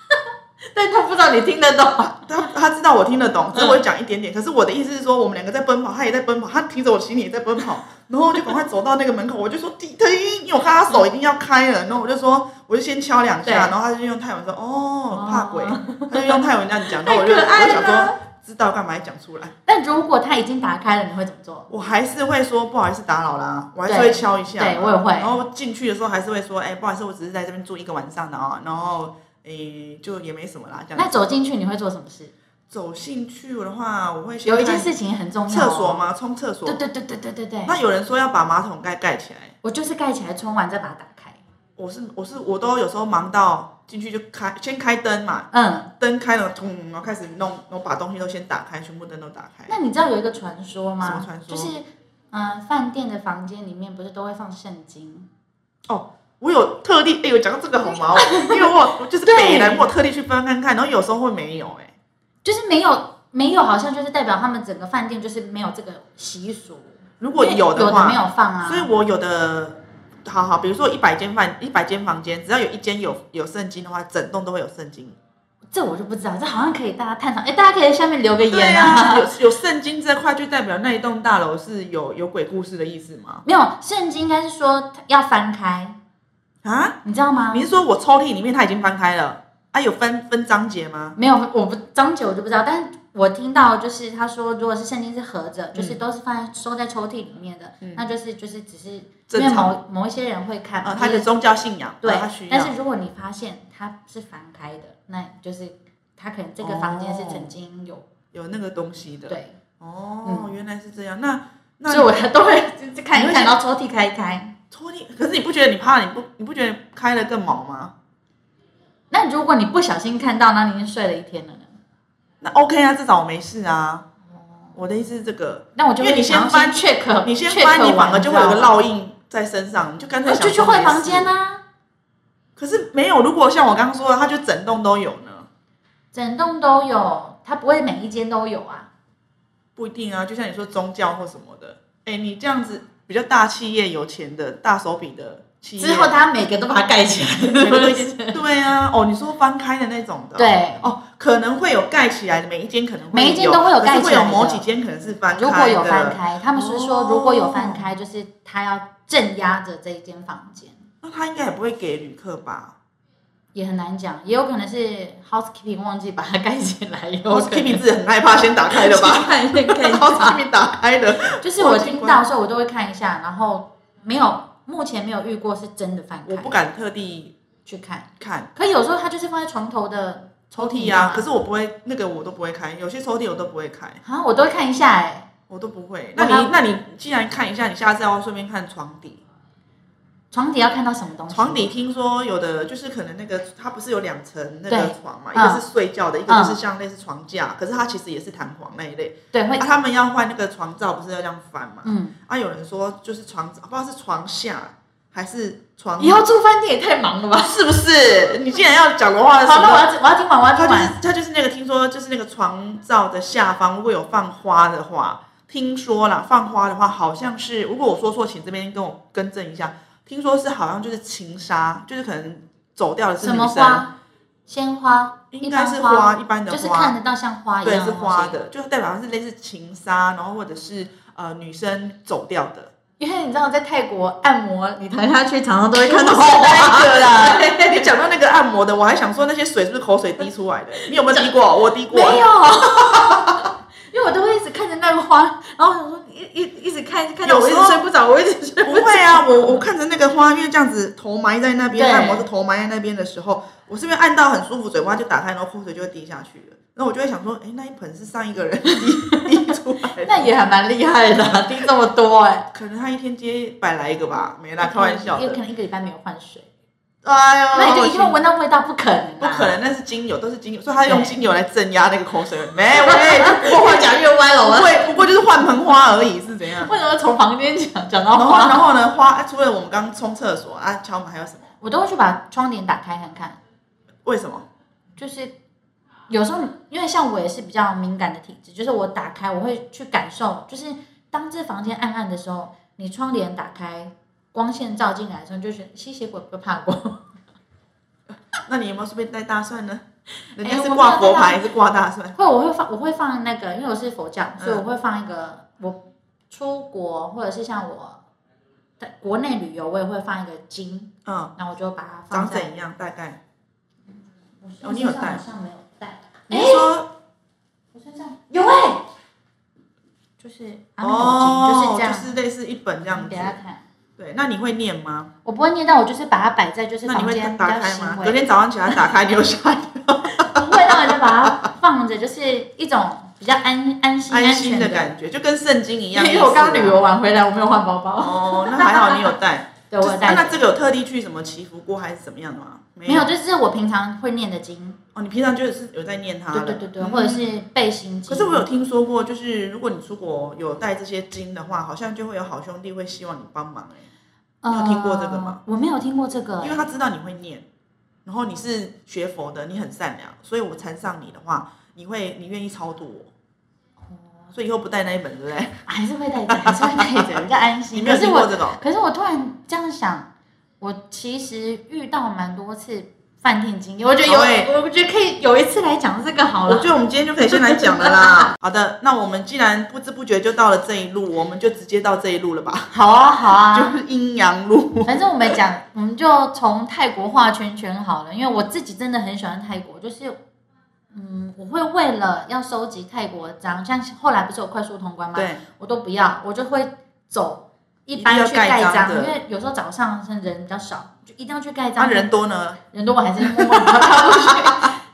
但他不知道你听得懂。他他知道我听得懂，只是我讲一点点。可是我的意思是说，我们两个在奔跑，他也在奔跑，他提着我行李也在奔跑，然后就赶快走到那个门口，我就说停停，因为我看他手一定要开了，然后我就说，我就先敲两下，然后他就用泰文说哦怕鬼。哦，他就用泰文这样讲，然后我就 我就想说了，知道干嘛要讲出来，但如果他已经打开了，你会怎么做？我还是会说不好意思打扰啦，我还是会敲一下，对我也会然后进去的时候还是会说，哎，不好意思，我只是在这边住一个晚上的啊，然后诶就也没什么啦，这样。那走进去你会做什么事？走进去的话，我会有一件事情很重要、哦厕所？吗？冲厕所。对对对对对对对。那有人说要把马桶盖盖起来，我就是盖起来冲完再把它打开。我是我是我都有时候忙到进去就开先开灯嘛，嗯，灯开了，咚，然后开始弄，然后把东西都先打开，全部灯都打开。那你知道有一个传说吗？什么传说就是，嗯、饭店的房间里面不是都会放圣经？哦我有特地，哎、我讲到这个好毛，因为我我就是对北南，我有特地去翻看看，然后有时候会没有、哎，就是没有没有，好像就是代表他们整个饭店就是没有这个习俗。如果有的话，没有放啊？所以我有的，好好，比如说一百间饭，一百间房间，只要有一间有有圣经的话，整栋都会有圣经。这我就不知道，这好像可以大家探讨。哎，大家可以在下面留个对言啊，有有圣经这块，就代表那一栋大楼是有有鬼故事的意思吗？没有，圣经应该是说要翻开，啊？你知道吗你？是说我抽屉里面它已经翻开了？啊，有分分章节吗？没有，我不章节我就不知道，但是我听到就是他说，如果是圣经是合着，就是嗯都是放在收在抽屉里面的，嗯那就是就是只是因为某某一些人会看，啊，他的宗教信仰，对啊他。但是如果你发现它是翻开的，那就是他可能这个房间是曾经有、有那个东西的。对，哦，原来是这样。那那所以我都会就是看一看，你会先然后抽屉开一开。抽屉，可是你不觉得你怕？你不你不觉得开了更毛吗？那如果你不小心看到，那你已经睡了一天了呢？那 OK 啊，至少我没事啊。我的意思是这个，那我就因为你先翻 check，你先翻，你反而就会有个烙印在身上，你就干脆就去换房间啊，可是没有，如果像我刚刚说的，它就整栋都有呢，整栋都有，它不会每一间都有啊。不一定啊。就像你说宗教或什么的，哎，你这样子比较大企业、有钱的大手笔的之后他每个都把它盖起来，对啊。哦，你说翻开的那种的哦，对，哦，可能会有盖起来的，每一间可能会每一间都会有盖起来。的会有某几间可能是翻开。的。如果有翻开，他们是说哦如果有翻开，就是他要镇压着这一间房间，那他应该也不会给旅客吧？也很难讲，也有可能是 housekeeping 忘记把它盖起来，？housekeeping 自己很害怕先打开的吧？housekeeping 打开的，就是我听到，时候我都会看一下，然后没有目前没有遇过是真的翻开，我不敢特地去看。看。可有时候它就是放在床头的抽屉屉啊，可是我不会，那个我都不会开，有些抽屉我都不会开，啊，我都会看一下哎、我都不会。那你那你既然看一下，你下次要顺便看床底，床底要看到什么东西？床底听说有的就是可能那个它不是有两层那个床嘛，嗯一个是睡觉的，一个就是像类似床架，可是它其实也是弹簧那一类。对会啊，他们要换那个床罩，不是要这样翻嘛？嗯，啊，有人说就是床，不知道是床下还是床，以后住饭店也太忙了吧？是不是？你既然要讲的话，好，那我要我要听完，我要听他就是他。就是那个听说就是那个床罩的下方如果有放花的话，听说啦，放花的话好像是，如果我说错，请这边跟我更正一下。听说是好像就是情杀，就是可能走掉的是什么女生，花？鲜花？应该是花，一般的就是，看得到像花一对，样对是花东西。的，就是代表是类似情杀，然后或者是呃女生走掉的。因为你知道，在泰国按摩，你躺下去常常都会看到不是那个啦花，你讲到那个按摩的，我还想说那些水是不是口水滴出来的？你有没有滴过？我滴过。没有，因为我都会一直看着那个花，然后我想说一一一直看看到我一直睡不着，我一直 睡着。不会啊，我我看着那个花，因为这样子头埋在那边，按摩是头埋在那边的时候，我是不是按到很舒服，嘴巴就打开，然后口水就会滴下去了。然后我就会想说，哎，那一盆是上一个人滴滴出来的，那也还蛮厉害的，滴这么多哎、可能他一天接百来一个吧，没啦，开玩笑的也可。能一个礼拜没有换水，哎呦，那你就一定会好闻到味道，不可能、啊，不可能，那是精油，都是精油，所以他用精油来镇压那个口水。没，喂，不过换讲越歪了，不会，不过就是换盆花而已，是怎样？为什么从房间讲讲到花？然后呢？花除了我们刚刚冲厕所啊，敲门还有什么？我都会去把窗帘打开看看，为什么？就是有时候因为像我也是比较敏感的体质，就是我打开我会去感受，就是当这房间暗暗的时候，你窗帘打开，光线照进来的时候，就觉得吸血鬼不怕光。那你有没有顺便带大蒜呢？人哎家是挂佛牌，还是挂大蒜？会，我会放，我会放那个，因为我是佛教，嗯所以我会放一个。我出国或者是像我在国内旅游，我也会放一个金，嗯，然后我就把它放在。长怎样？大概？我哦你有带好像没有带。你是说我身上有哎、就是阿弥陀经，就是哦，这样。就是类似一本这样子给。他看，对，那你会念吗？我不会念但，我就是把它摆在就是那你会房间比打开吗？较行为，隔天早上起来打开，你有吓一跳，不会，那我就把它放着，就是一种比较安安心安心全的感觉，就跟圣经一样。因为我刚旅游完回来，我没有换包包。哦，那还好你有带。对，我有带啊那这个有特地去什么祈福过还是怎么样的吗？没没有，就是我平常会念的经，哦，你平常就是有在念它。对对对对，嗯或者是背心经。可是我有听说过，就是如果你出国有带这些经的话，好像就会有好兄弟会希望你帮忙哎、你有听过这个吗呃我没有听过这个，因为他知道你会念，然后你是学佛的，你很善良，所以我缠上你的话，你会你愿意超度我，所以以后不带那一本，对不对？还是会带着，还是会带着，比较安你心。没有可是我，听过这？可是我突然这样想，我其实遇到蛮多次饭店经验，我觉得有，我觉得可以有一次来讲这个好了。我觉得我们今天就可以先来讲了啦。好的，那我们既然不知不觉就到了这一路，我们就直接到这一路了吧，好啊，好啊，就是阴阳路。反正我们讲，我们就从泰国画圈圈好了，因为我自己真的很喜欢泰国，就是，嗯，我会为了要收集泰国章，像后来不是有快速通关吗？对，我都不要，我就会走一般去要盖盖章，因为有时候早上是人比较少，就一定要去盖章那章。人多呢？人多我还是默默地跳过去，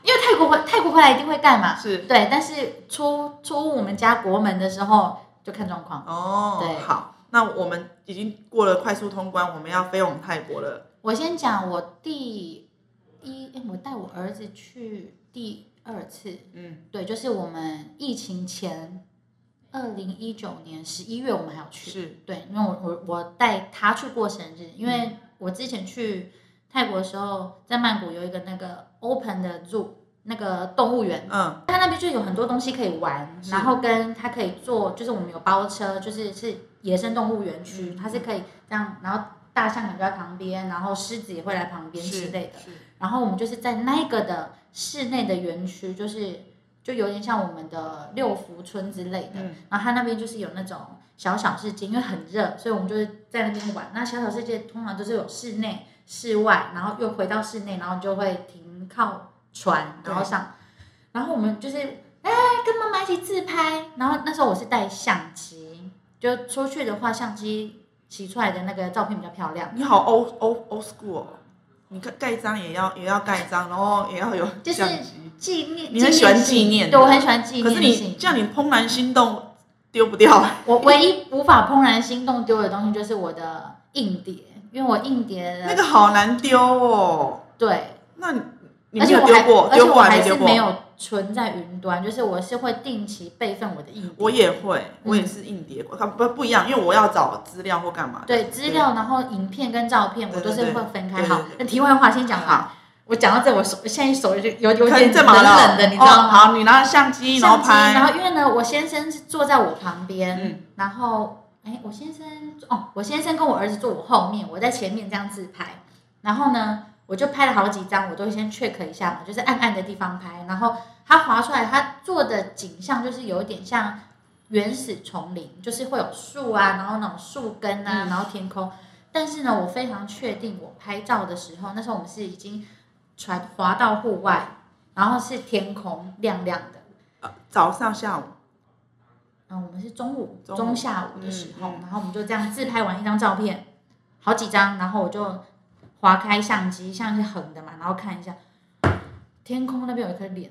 因为泰国回泰国回来一定会盖嘛。是对，但是出出我们家国门的时候就看状况。哦，对好，那我们已经过了快速通关，我们要飞往泰国了。我先讲我第一，诶我带我儿子去第二次，嗯，对，就是我们疫情前，二零一九年十一月我们还要去，是。对，因为我我我带他去过生日，因为我之前去泰国的时候，在曼谷有一个那个 open 的 zoo 那个动物园，嗯，它那边就有很多东西可以玩，然后跟他可以坐，就是我们有包车，就是是野生动物园区，嗯它是可以这样，然后大象可能就在旁边，然后狮子也会来旁边之类的。然后我们就是在那个的室内的园区，就是就有点像我们的六福村之类的。嗯然后它那边就是有那种小小世界，因为很热，所以我们就是在那边玩。那小小世界通常都是有室内、室外，然后又回到室内，然后就会停靠船，然后上。然后我们就是哎跟妈妈一起自拍，然后那时候我是带相机，就出去的话相机洗出来的那个照片比较漂亮。你好 old old old school 哦，你盖盖章也要也要盖章，然后也要有就是。纪念，你很喜欢纪念对我很喜欢纪念可是。你叫，你怦然心动，丢不掉。我唯一无法怦然心动丢的东西就是我的硬碟，因为我硬碟那个好难丢哦。对，那你你没有丢过，丢过还没丢过？是没有存在云端，就是我是会定期备份我的硬碟。我也会，我也是硬碟，它不不一样，因为我要找资料或干嘛的。对资料，然后影片跟照片我都是会分开。好那题外话先讲完好。我讲到这，我手现在手就有有点冷冷的，你知道哦吗？好，你拿相机，然后相机，然拍。后因为呢，我先生是坐在我旁边，嗯然后哎，我先生哦，我先生跟我儿子坐我后面，我在前面这样自拍，然后呢，我就拍了好几张，我都先 check 一下嘛，就是暗暗的地方拍，然后它划出来，它做的景象就是有一点像原始丛林，就是会有树啊，然后那种树根啊，嗯然后天空。但是呢，我非常确定，我拍照的时候，那时候我们是已经传滑到户外，然后是天空亮亮的。呃早上、下午，嗯，我们是中午中下午的时候，然后我们就这样自拍完一张照片，好几张，然后我就划开相机，相机是横的嘛，然后看一下天空那边有一颗脸，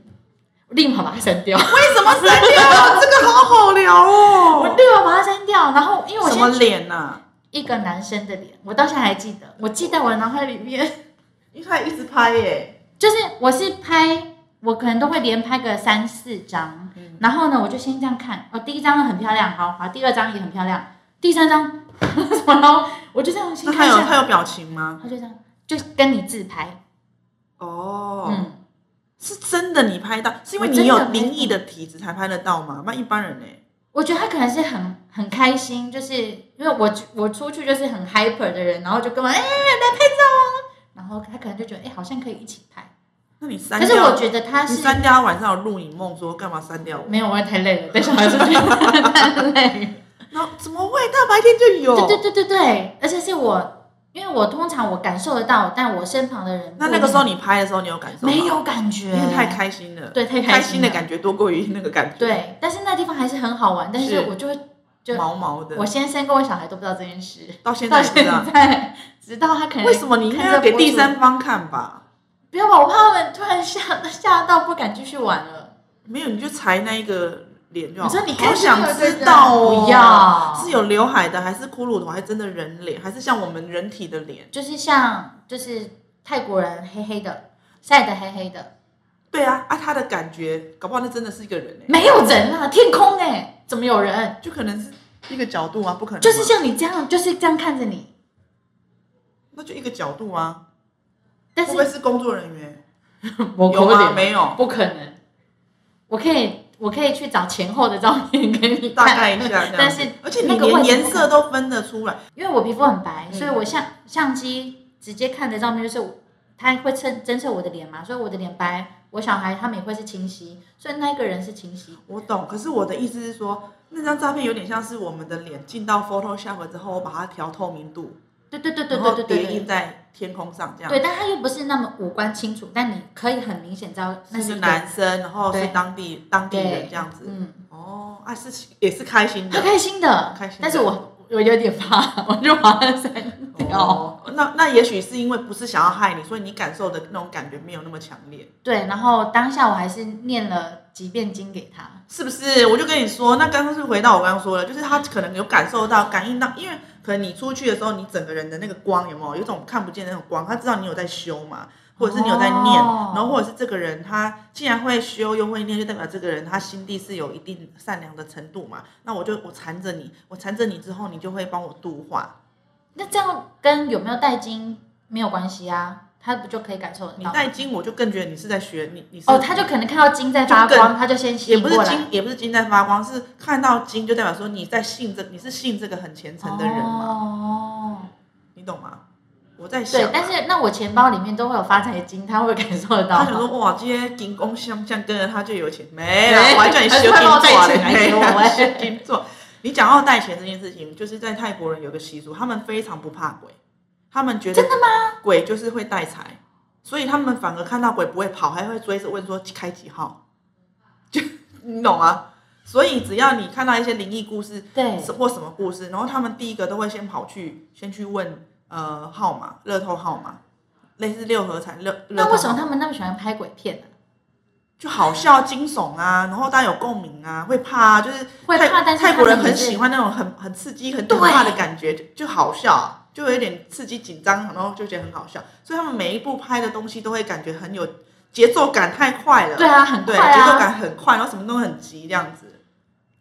我立马把它删掉，为什么删掉？这个好好聊哦。我立马把它删掉，然后因为我什么先脸呐？一个男生的脸，我到现在还记得，我记在我的脑海里面，因为他一直拍耶。就是我是拍，我可能都会连拍个三四张，嗯然后呢，我就先这样看，哦，第一张很漂亮，好，好，第二张也很漂亮，第三张，然后我就这样先那他看一下，有他有表情吗？他就这样，就跟你自拍，哦，嗯，是真的你拍到，是因为我你有真的拍到灵异的体质才拍得到吗？那一般人呢？我觉得他可能是很很开心，就是因为我我出去就是很 hyper 的人，然后就跟我哎、来拍照啊，然后他可能就觉得哎、好像可以一起拍，那你删掉？可是我觉得他是你删掉他晚上有录影梦，说干嘛删掉我？没有，我也太累了，带小孩出去 太累了。然后怎么会？大白天就有？对对对对对，而且是我，因为我通常我感受得到，但我身旁的人那那个时候你拍的时候，你有感受吗？没有感觉，因为太开心了。对太开心的感觉多过于那个感觉。，对，但是那地方还是很好玩，但是是我就会就毛毛的。我先生跟我小孩都不知道这件事，到现到现在也不知道。在直到他可能为什么你应该要给第三方看吧？不要吧，我怕他们突然吓吓到不敢继续玩了。没有，你就裁那一个脸就好。你说你看好想知道哦，不要是有刘海的，还是骷髅头，还是真的人脸，还是像我们人体的脸？就是像就是泰国人黑黑的晒得黑黑的，对啊，啊，他的感觉，搞不好那真的是一个人哎，没有人啊，天空哎，怎么有人？就可能是一个角度啊，不可能，就是像你这样，就是这样看着你，那就一个角度啊，但是会不会是工作人员？我有吗？没有，不可能。我可以，我可以去找前后的照片给你看。大概一下。但是而且你那个连置颜色都分得出来，因为我皮肤很白，嗯所以我相相机直接看的照片就是我它会测侦测我的脸嘛，所以我的脸白，我小孩他们也会是清晰，所以那个人是清晰。我懂。可是我的意思是说，那张照片有点像是我们的脸进到 Photoshop 之后，我把它调透明度，对对对对对对对对。叠印在天空上这样。对，但他又不是那么五官清楚，但你可以很明显知道那是是男生，然后是对当地当地人对这样子。嗯，哦，啊是也是开心的很。开心的，开心但是我我有点怕，我就把它删掉。哦，那那也许是因为不是想要害你，所以你感受的那种感觉没有那么强烈，对，然后当下我还是念了几遍经给他。是不是？我就跟你说，那刚刚是回到我刚刚说的，就是他可能有感受到、感应到，因为可能你出去的时候，你整个人的那个光有没有有一种看不见的那种光，他知道你有在修嘛，或者是你有在念，哦然后或者是这个人他既然会修又会念，就代表这个人他心地是有一定善良的程度嘛。那我就我缠着你，我缠着你之后，你就会帮我度化。那这样跟有没有带金没有关系啊？他不就可以感受得到吗？你带金，我就更觉得你是在学你，你是哦，他就可能看到金在发就光，更他就先吸也引过来。不是金，也不是金在发光，是看到金就代表说你在信这，你是信这个很虔诚的人嘛，哦，你懂吗？我在想但是那我钱包里面都会有发财金，他会感受得到？他想说哇，今天金工像这样跟着他就有钱，没有，我还叫你修金还是会座嘞，喂修金座。你讲到带钱这件事情，就是在泰国人有个习俗，他们非常不怕鬼，他们觉得真的吗？鬼就是会带财，所以他们反而看到鬼不会跑，还会追着问说开几号，就你懂吗？所以只要你看到一些灵异故事，对，或什么故事，然后他们第一个都会先跑去，先去问呃号码，乐透号码，类似六合彩乐。乐那为什么他们那么喜欢拍鬼片呢、就好笑、惊悚啊，然后大家有共鸣啊，会怕啊，就是泰会怕但是泰国人很喜欢那种很很刺激、很对可怕的感觉，就就好笑啊，就有点刺激、紧张，然后就觉得很好笑。所以他们每一部拍的东西都会感觉很有节奏感，太快了。对啊，很对，快节奏啊，感很快，然后什么都很急，这样子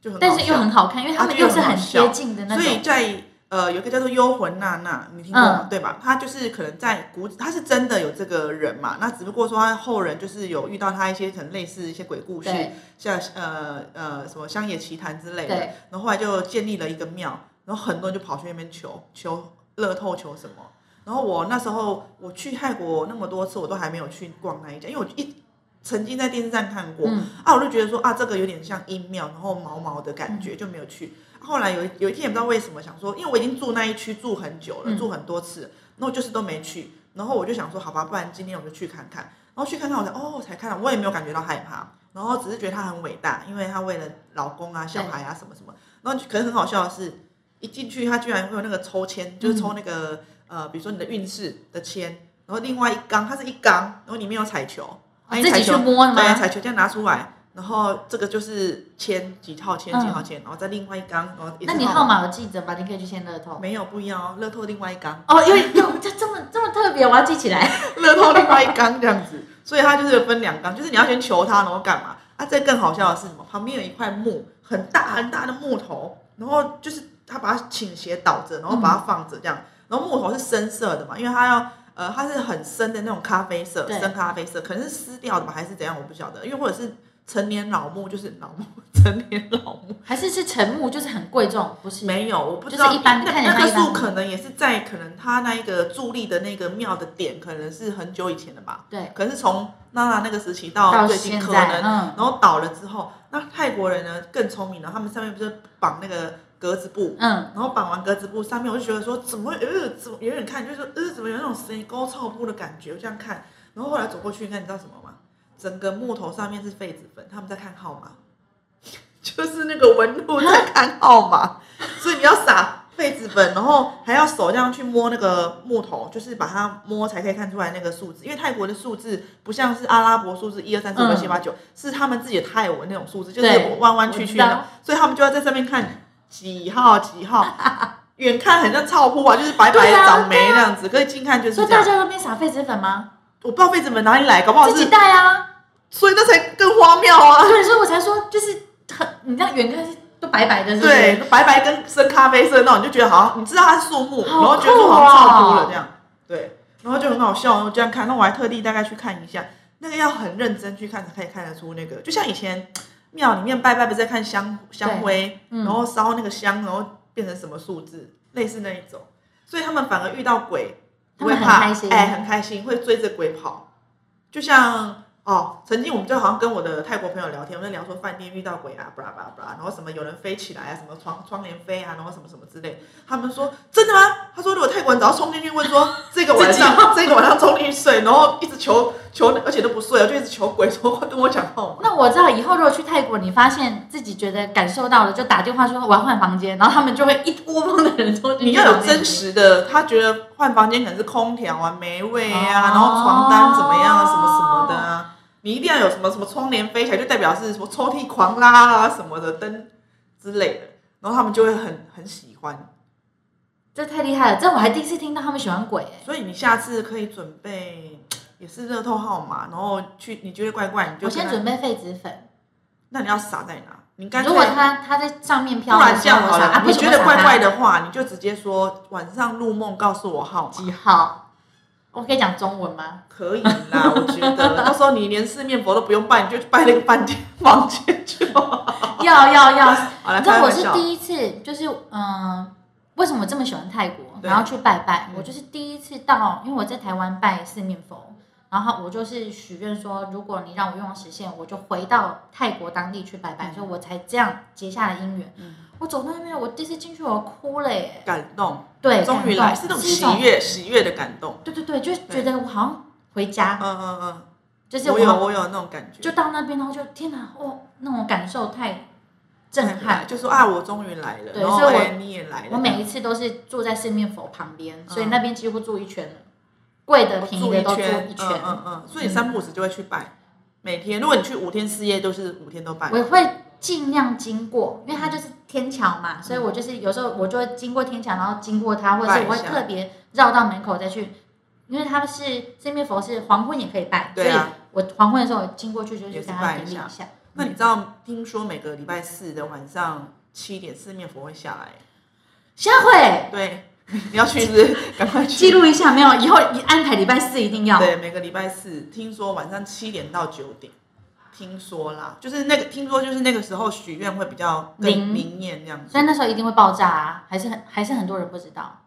就很。但是又很好看，因为他们又又是很贴近的那种。所以在呃有一个叫做《幽魂娜娜》，你听过吗？嗯对吧？他就是可能在古，他是真的有这个人嘛，那只不过说他后人就是有遇到他一些可能类似一些鬼故事，像呃呃什么乡野奇谈之类的，然后后来就建立了一个庙，然后很多人就跑去那边求求乐透球什么。然后我那时候我去泰国那么多次，我都还没有去逛那一家，因为我一曾经在电视上看过，嗯啊，我就觉得说啊，这个有点像阴庙，然后毛毛的感嗯觉，就没有去。后来有有一天也不知道为什么想说，因为我已经住那一区住很久了，嗯住很多次，然后就是都没去。然后我就想说，好吧，不然今天我就去看看。然后去看看，我才哦才看到，我也没有感觉到害怕，然后只是觉得他很伟大，因为他为了老公啊、小孩啊什么什么。然后可是很好笑的是，一进去他居然会有那个抽签，就是抽那个、呃，比如说你的运势的签，然后另外一缸它是一缸，然后里面有彩球，自己去摸的吗对，彩球这样拿出来，然后这个就是签几套签几号签，然后再另外一缸，然后那你号码有记着吧？你可以去签乐透。没有不一样哦，乐透另外一缸，哦，因为有这这么这么特别，我要记起来。乐透另外一缸这样子，所以它就是分两缸，就是你要先求它，然后干嘛？啊，这更好笑的是什么？旁边有一块木，很大很大的木头，然后就是他把它倾斜倒着，然后把它放着这样，然后木头是深色的嘛，因为它要。呃，它是很深的那种咖啡色，深咖啡色，可能是湿掉的吧，还是怎样，我不晓得。因为或者是成年老木，就是老木，成年老木，还是是沉木，就是很贵重，不是？没有，我不知道。就是一般那看起来那棵树可能也是在可能它那一个伫立的那个庙的点，可能是很久以前的吧。对，可能是从娜娜那个时期到到最近可，能，嗯，然后倒了之后，那泰国人呢更聪明了，他们上面不是绑那个格子布，嗯，然后绑完格子布上面，我就觉得说怎么会呃怎么远远看就是说呃怎么有那种谁沟臭布的感觉，我这样看，然后后来走过去你看，你知道什么吗？整个木头上面是痱子粉，他们在看号码，就是那个纹路在看号码，所以你要撒痱子粉，然后还要手这样去摸那个木头，就是把它摸才可以看出来那个数字，因为泰国的数字不像是阿拉伯数字一二三四五六七八九，是他们自己的泰文那种数字，就是对弯弯曲曲的所以他们就要在上面看几号几号，远看很像草铺啊，就是白白的长霉那样子，可是近看就是所以大。家那边撒痱子粉吗？我不知道痱子粉哪里来，搞不好自己是，带啊。所以那才更荒谬啊。对，所以我才说，就是很，你这样远看是都白白的，是不是？对，白白跟深咖啡色那种，你就觉得好像你知道它是树木，好然后觉得说好像草哦铺了这样，对，然后就很好笑，然后这样看，那我还特地大概去看一下，那个要很认真去看才可以看得出那个，就像以前庙里面拜拜不是在看香香灰，嗯然后烧那个香，然后变成什么数字，类似那一种，所以他们反而遇到鬼不会怕，开心哎，很开心，会追着鬼跑，就像。哦，曾经我们就好像跟我的泰国朋友聊天，我们在聊说饭店遇到鬼啊，巴拉巴拉巴拉，然后什么有人飞起来啊，什么窗窗帘飞啊，然后什么什么之类。他们说真的吗？他说如果泰国人只要冲进去问说这个晚上 这个晚上冲进去睡，然后一直求求，而且都不睡，就一直求鬼说跟我讲号码。那我知道以后如果去泰国，你发现自己觉得感受到了，就打电话说我要换房间，然后他们就会一窝蜂的人说。你要有真。实的，他觉得换房间可能是空调啊、霉味啊，哦然后床单怎么样啊，什么什么的啊。你一定要有什么什么窗帘飞起来，就代表是什么抽屉狂拉啊什么的灯之类的，然后他们就会很很喜欢。这太厉害了，这我还第一次听到他们喜欢鬼哎。所以你下次可以准备也是乐透号码，然后去你觉得怪怪，你就我先准备痱子粉，那你要撒在哪？你干脆如果它它在上面飘不的时候，然这样好了，你觉得怪怪的的话，你就直接说晚上入梦告诉我号码。几号？我可以讲中文吗？可以啦，我觉得到时候你连四面佛都不用拜，你就去拜那个饭店房间就好。要要要！好了，你知道我是。第一次，就是嗯，为什么我这么喜欢泰国，然后去拜拜？嗯我就是第一次到，因为我在台湾拜四面佛，然后我就是许愿说，如果你让我愿望实现，我就回到泰国当地去拜拜，嗯所以我才这样结下了姻缘。嗯我走到那边，我第一次进去，我哭了耶！感动，对，终于来是那种，喜悦喜悦的感动。对对对，就是觉得我好像回家，嗯嗯嗯，就是好我有我有那种感觉，就到那边，然后就天哪，哦，那种感受太震撼。就说啊，我终于来了，对所以你也来了，我每一次都是坐在四面佛旁边，所以嗯那边几乎住一圈了，贵的我便宜的都住住圈，一圈。嗯嗯嗯，所以你三不五时就会去拜。每天，如果你去五天四夜，都是五天都拜我。会尽量经过，因为它就是天桥嘛，所以我就是有时候我就会经过天桥，然后经过它，或者是我会特别绕到门口再去，因为它是四面佛是黄昏也可以拜，对啊所以我黄昏的时候我经过去就是拜一下顶礼一下。那你知道，听说每个礼拜四的晚上七点，四面佛会下来。下回对，你要去是不是？赶快去记。录一下，没有以后你安排礼拜四一定要。对，每个礼拜四，听说晚上七点到九点，听说啦，就是那个听说就是那个时候许愿会比较更灵灵验这样子所以。那时候一定会爆炸啊，还是很还是很多人不知道。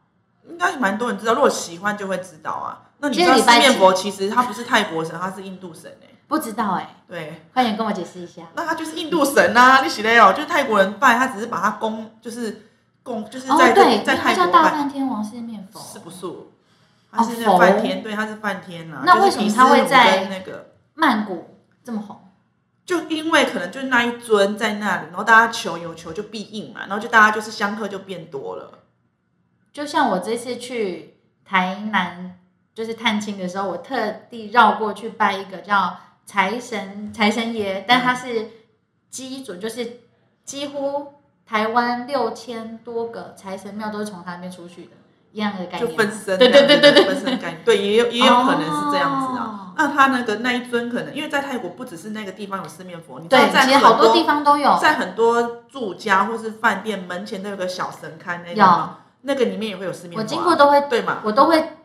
应该蛮多人知道，如果喜欢就会知道啊。那你知道四面佛其实他不是泰国神，他是印度神哎、不知道哎、对，快点跟我解释一下。那他就是印度神啊，你写的哦，就是泰国人拜，他只是把他供，就是供，就是哦，在、对，在泰国拜，梵天王四面佛。是不是？他是梵天，对，他是梵天啊。那为什么他会在那个？曼谷这么红？就因为可能就是那一尊在那里，然后大家求有求就必应嘛，然后就大家就是香客就变多了。就像我这次去台南就是探亲的时候，我特地绕过去拜一个叫财神财神爷，但他是基准，就是几乎台湾六千多个财神庙都是从他那边出去的，一样的概就念就。分身，对对对对对分身概念，对，也有也有可能是这样子啊。哦那他那个那一尊可能，因为在泰国不只是那个地方有四面佛，你在其实好很多地方都有。在很多住家或是饭店门前都有个小神龛那有种，那个里面也会有四面佛、啊。我经过都会，对嘛？我都会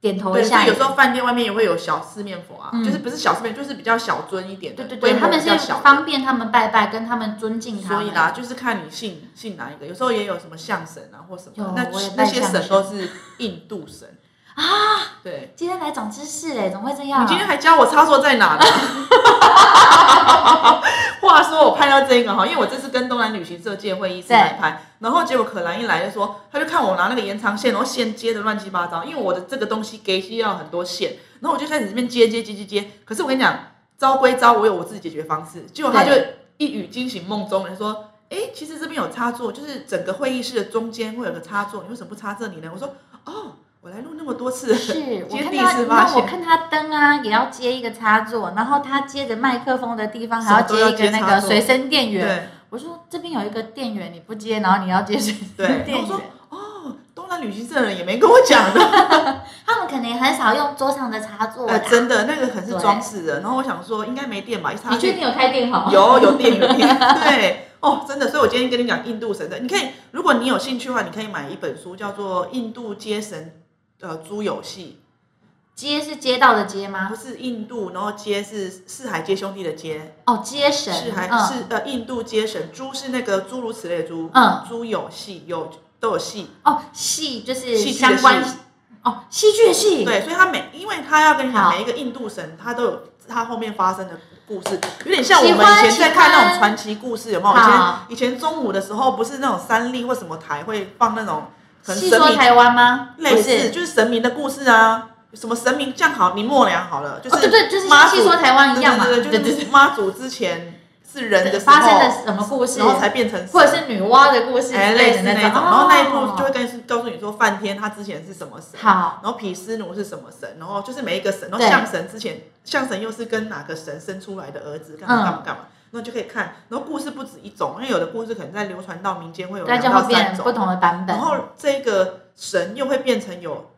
点头对，一下。所以有时候饭店外面也会有小四面佛啊，嗯就是不是小四面，就是比较小尊一点的，对对对，他们是方便他们拜拜，跟他们尊敬他们。所以啦，就是看你信信哪一个，有时候也有什么象神啊或什么，那那些神都是印度神啊。对，今天来长知识哎，怎么会这样？你今天还教我插座在哪呢？话说我拍到这个哈，因为我这次跟东南旅行社借会议室来拍，然后结果可兰一来就说，他就看我拿那个延长线，然后线接的乱七八糟，因为我的这个东西给需要很多线，然后我就开始这边接接接接接，可是我跟你讲，招归招，我有我自己解决方式，结果他就一语惊醒梦中人说。哎，其实这边有插座，就是整个会议室的中间会有个插座，你为什么不插这里呢？我说，哦，我来录那么多次，是我看他，次发现，然后我看他灯啊，也要接一个插座，然后他接着麦克风的地方还要接一个那个随身电源。我说这边有一个电源你不接，然后你要接随对身电 我说源。哦，东南旅行社的人也没跟我讲的，他们可能很少用桌上的插座呃，真的那个可是装饰的。然后我想说应该没电吧，一插进你确定有开电好？有有电有电，对哦，真的。所以我今天跟你讲印度神的，你可以，如果你有兴趣的话，你可以买一本书，叫做《印度街神呃猪有戏街是街道的街吗》，不？是印度，然后街是四海皆兄弟的街，哦，街神。是还、嗯是呃印度街神，猪是那个诸如此类的猪，嗯猪有戏有都有戏，哦，戏就是戏剧的相关戏哦，戏剧的戏。对，所以他每，因为他要跟你讲好每一个印度神，他都有他后面发生的故事，有点像我喜们以前在喜看那种欢传奇故事，有没有？以好前以前中午的时候，不是那种三立或什么台会放那种可能戏神明说台湾吗？类似，就是神明的故事啊，什么神明这样好，你默良好了，就是哦，对对，就是妈祖戏说台湾一样嘛，对对对，就是妈祖之前是人的时候发生了什么故事，然后才变成或者是女娲的故事类似那种，然后那一部就哦。会跟告诉你说梵天他之前是什么神，好，然后毗湿奴是什么神，然后就是每一个神，然后对。象神之前象神又是跟哪个神生出来的儿子，干嘛嗯。干嘛干嘛，然后就可以看，然后故事不止一种，因为有的故事可能在流传到民间会有那两到三种，不同的版本然。后这个神又会变成有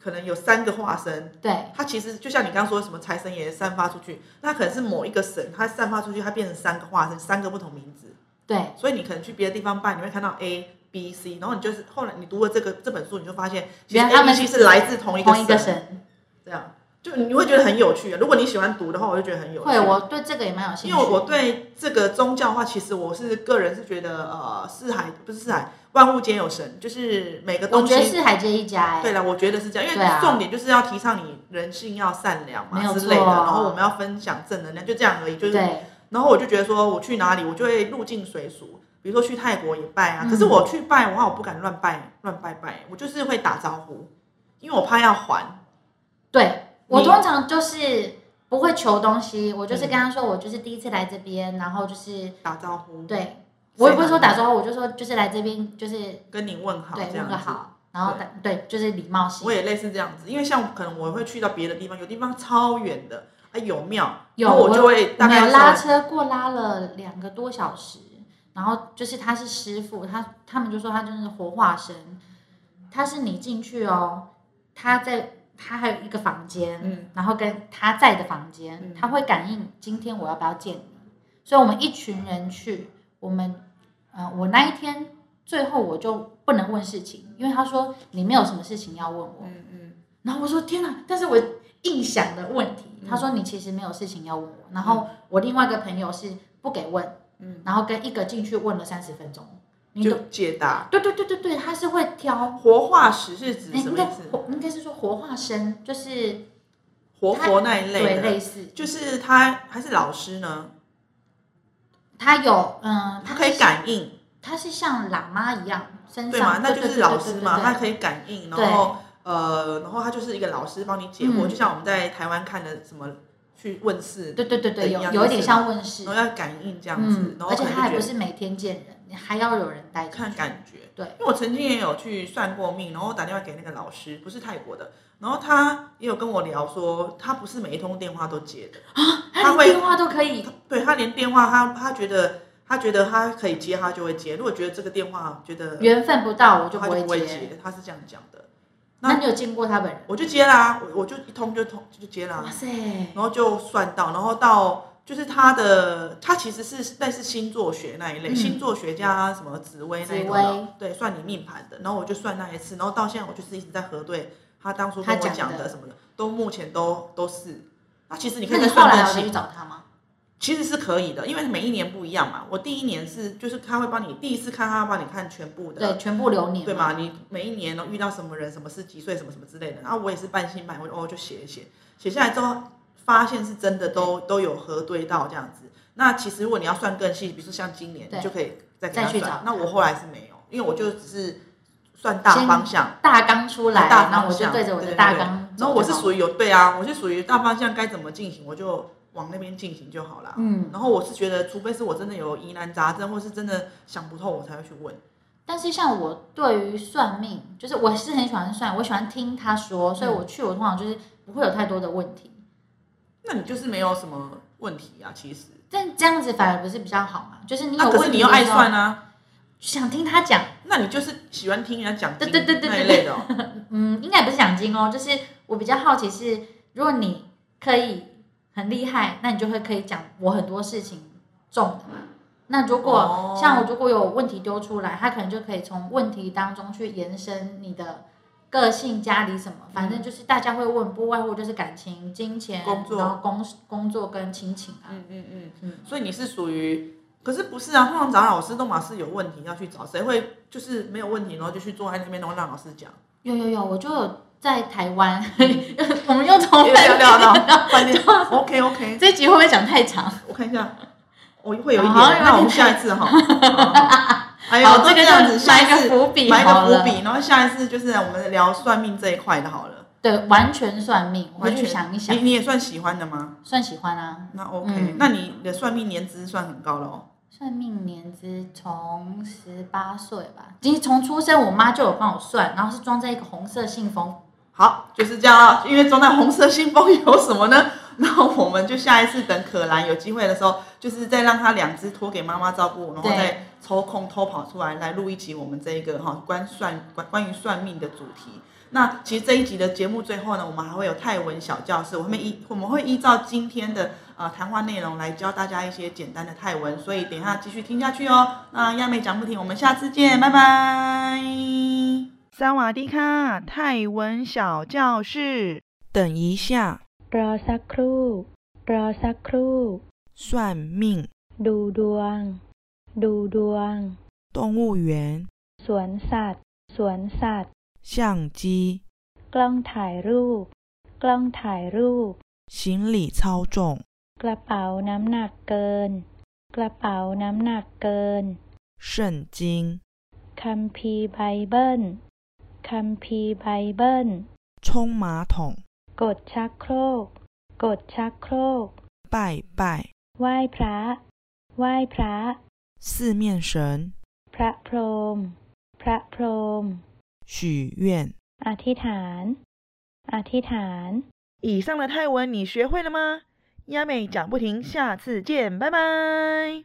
可能有三个化身，对，它其实就像你刚刚说什么财神爷散发出去，那可能是某一个神，它散发出去，它变成三个化身，三个不同名字，对，所以你可能去别的地方拜，你会看到 A。B、C，然后你就是后来你读了这个这本书，你就发现其实原来他 A、们 B、C 是来自同一个同一个神。这样就你会觉得很有趣。啊如果你喜欢读的话，我就觉得很有趣。会，我对这个也蛮有兴趣。因为我对这个宗教的话，其实我是个人是觉得，呃，四海不是四海，万物皆有神，就是每个东西。觉得四海皆一家哎，对了，我觉得是这样，因为重点就是要提倡你人性要善良嘛之类的，然后我们要分享正能量，就这样而已。就是，对，然后我就觉得说，我去哪里我就会入境随俗，比如说去泰国也拜啊，嗯可是我去拜的话，我不敢乱拜乱拜拜，我就是会打招呼，因为我怕要还。对我通常就是不会求东西，我就是跟他说我就是第一次来这边，然后就是打招呼，对我也不会说打招呼，我就说就是来这边就是跟你问好，对这样子。问个好，然后打对就是礼貌性我。也类似这样子，因为像可能我会去到别的地方，有地方超远的，啊它有庙，有我就会大概拉车过拉了两个多小时，然后就是他是师傅，他他们就说他就是活化身，他是你进去哦，他在他还有一个房间，嗯然后跟他在的房间，嗯他会感应今天我要不要见你，所以我们一群人去，我们呃我那一天最后我就不能问事情，因为他说你没有什么事情要问我，嗯嗯然后我说天哪！但是我硬想的问题，嗯他说你其实没有事情要问我。然后我另外一个朋友是不给问，嗯，然后跟一个进去问了三十分钟。你就？解答。对对对对对，他是会挑，活化石是指什么意思？活应该是说活化身，就是活佛那一类对的，类似，就是他还是老师呢，他有嗯，他可以，感应，他是像喇嘛一样身对吗？上，那就是老师嘛，他可以感应，然后呃，然后他就是一个老师帮你解惑，嗯。就像我们在台湾看的什么去问世，对对对对，有一样有一点像问世然，后要感应这样子嗯，，然后而且他还不是每天见人，你还要有人带看感觉。对，因为我曾经也有去算过命，然后打电话给那个老师，不是泰国的，然后他也有跟我聊说，他不是每一通电话都接的，他会他连电话都可以，对他连电话他他觉得他觉得他可以接，他就会接。如果觉得这个电话觉得缘分不到我就不会。接，他是这样讲的。那你有见过他本人？我就接啦，我我就一通就通就接啦哇，塞，然后就算到，然后到就是他的他其实是类似星座学那一类，嗯星座学家什么紫薇那一种紫的，对，算你命盘的。然后我就算那一次，然后到现在我就是一直在核对他当初跟我他讲的讲的什么的，都目前都都是。那其实你可那以再算更你后来有再去细，找他吗？其实是可以的，因为每一年不一样嘛。我第一年是就是他会帮你第一次看，他会帮你看全部的，对，全部流年，对？嘛？你每一年都遇到什么人、什么事、几岁、什么什么之类的，然后我也是半信半疑，我就哦就写一写，写下来之后发现是真的都都有核对到这样子。那其实如果你要算更细，比如说像今年，你就可以再给再去找他算。那我后来是没有，因为我就只是算大方向。大纲出来，大然后我就对着我的大纲然后我是属于有对啊，我是属于大方向该怎么进行，我就往那边进行就好了。嗯，然后我是觉得，除非是我真的有疑难杂症，或是真的想不透，我才会去问。但是像我对于算命，就是我是很喜欢算，我喜欢听他说，所以嗯我去我通常就是不会有太多的问题。那你就是没有什么问题啊，其实。但这样子反而不是比较好嘛？就是你有问是你又爱算啊，想听他讲，那你就是喜欢听人家讲经对对对对对那一类的、哦。嗯，应该不是奖金哦，就是我比较好奇是，如果你可以很厉害，那你就会可以讲我很多事情中的嘛。那如果、哦像我如果有问题丢出来，他可能就可以从问题当中去延伸你的个性、家里什么，反正就是大家会问，不外乎就是感情、金钱、工作然后工工作跟亲情啊。嗯嗯嗯嗯所以你是属于，可是不是啊？通常找老师都嘛是有问题要去找，谁会就是没有问题，然后就去坐在那边，然后让老师讲？有有有，我就有在台湾，我们又从聊聊到。OK OK，这一集会不会讲太长？我看一下，我会有一好点，那我们下一次哈。好哎呦，这个样子，就埋一下一个伏笔埋一。个伏笔，然后下一次就是我们聊算命这一块的好了。对，完全算命，我会去想一想你，你也算喜欢的吗？算喜欢啊。那 OK，、嗯那你的算命年资算很高了哦。算命年资从十八岁吧，其实从出生我妈就有帮我算，然后是装在一个红色信封。好，就是这样啊。因为装在红色信封有什么呢？那我们就下一次等可兰有机会的时候，就是再让她两只托给妈妈照顾，然后再抽空偷跑出来来录一集我们这一个哈关算关关于算命的主题。那其实这一集的节目最后呢，我们还会有泰文小教室，我们依我们会依照今天的呃谈话内容来教大家一些简单的泰文，所以等一下继续听下去哦。那亚美讲不停，我们下次见，拜拜。萨瓦迪卡泰文小教室，等一下， รอสักครู่ รอสักครู่ 算命， ดูดวง ดูดวง 动物园， สวนสัตว์ สวนสัตว์ 相机， กล้องถ่ายรูป กล้องถ่ายรูป 行李操纵， กระเป๋าน้ำหนักเกิน กระเป๋าน้ำหนักเกิน 圣经， คัมภีร์ไบเบิล คัมภีร์ไบเบิล 冲马桶， กดชักโครก กดชักโครก 拜拜， ไหว้พระ ไหว้พระ 四面神， พระพรหม พระพรหม 许愿。 อธิษฐาน อธิษฐาน 以上的泰文你学会了吗？ 亚美讲不停，下次见，拜拜。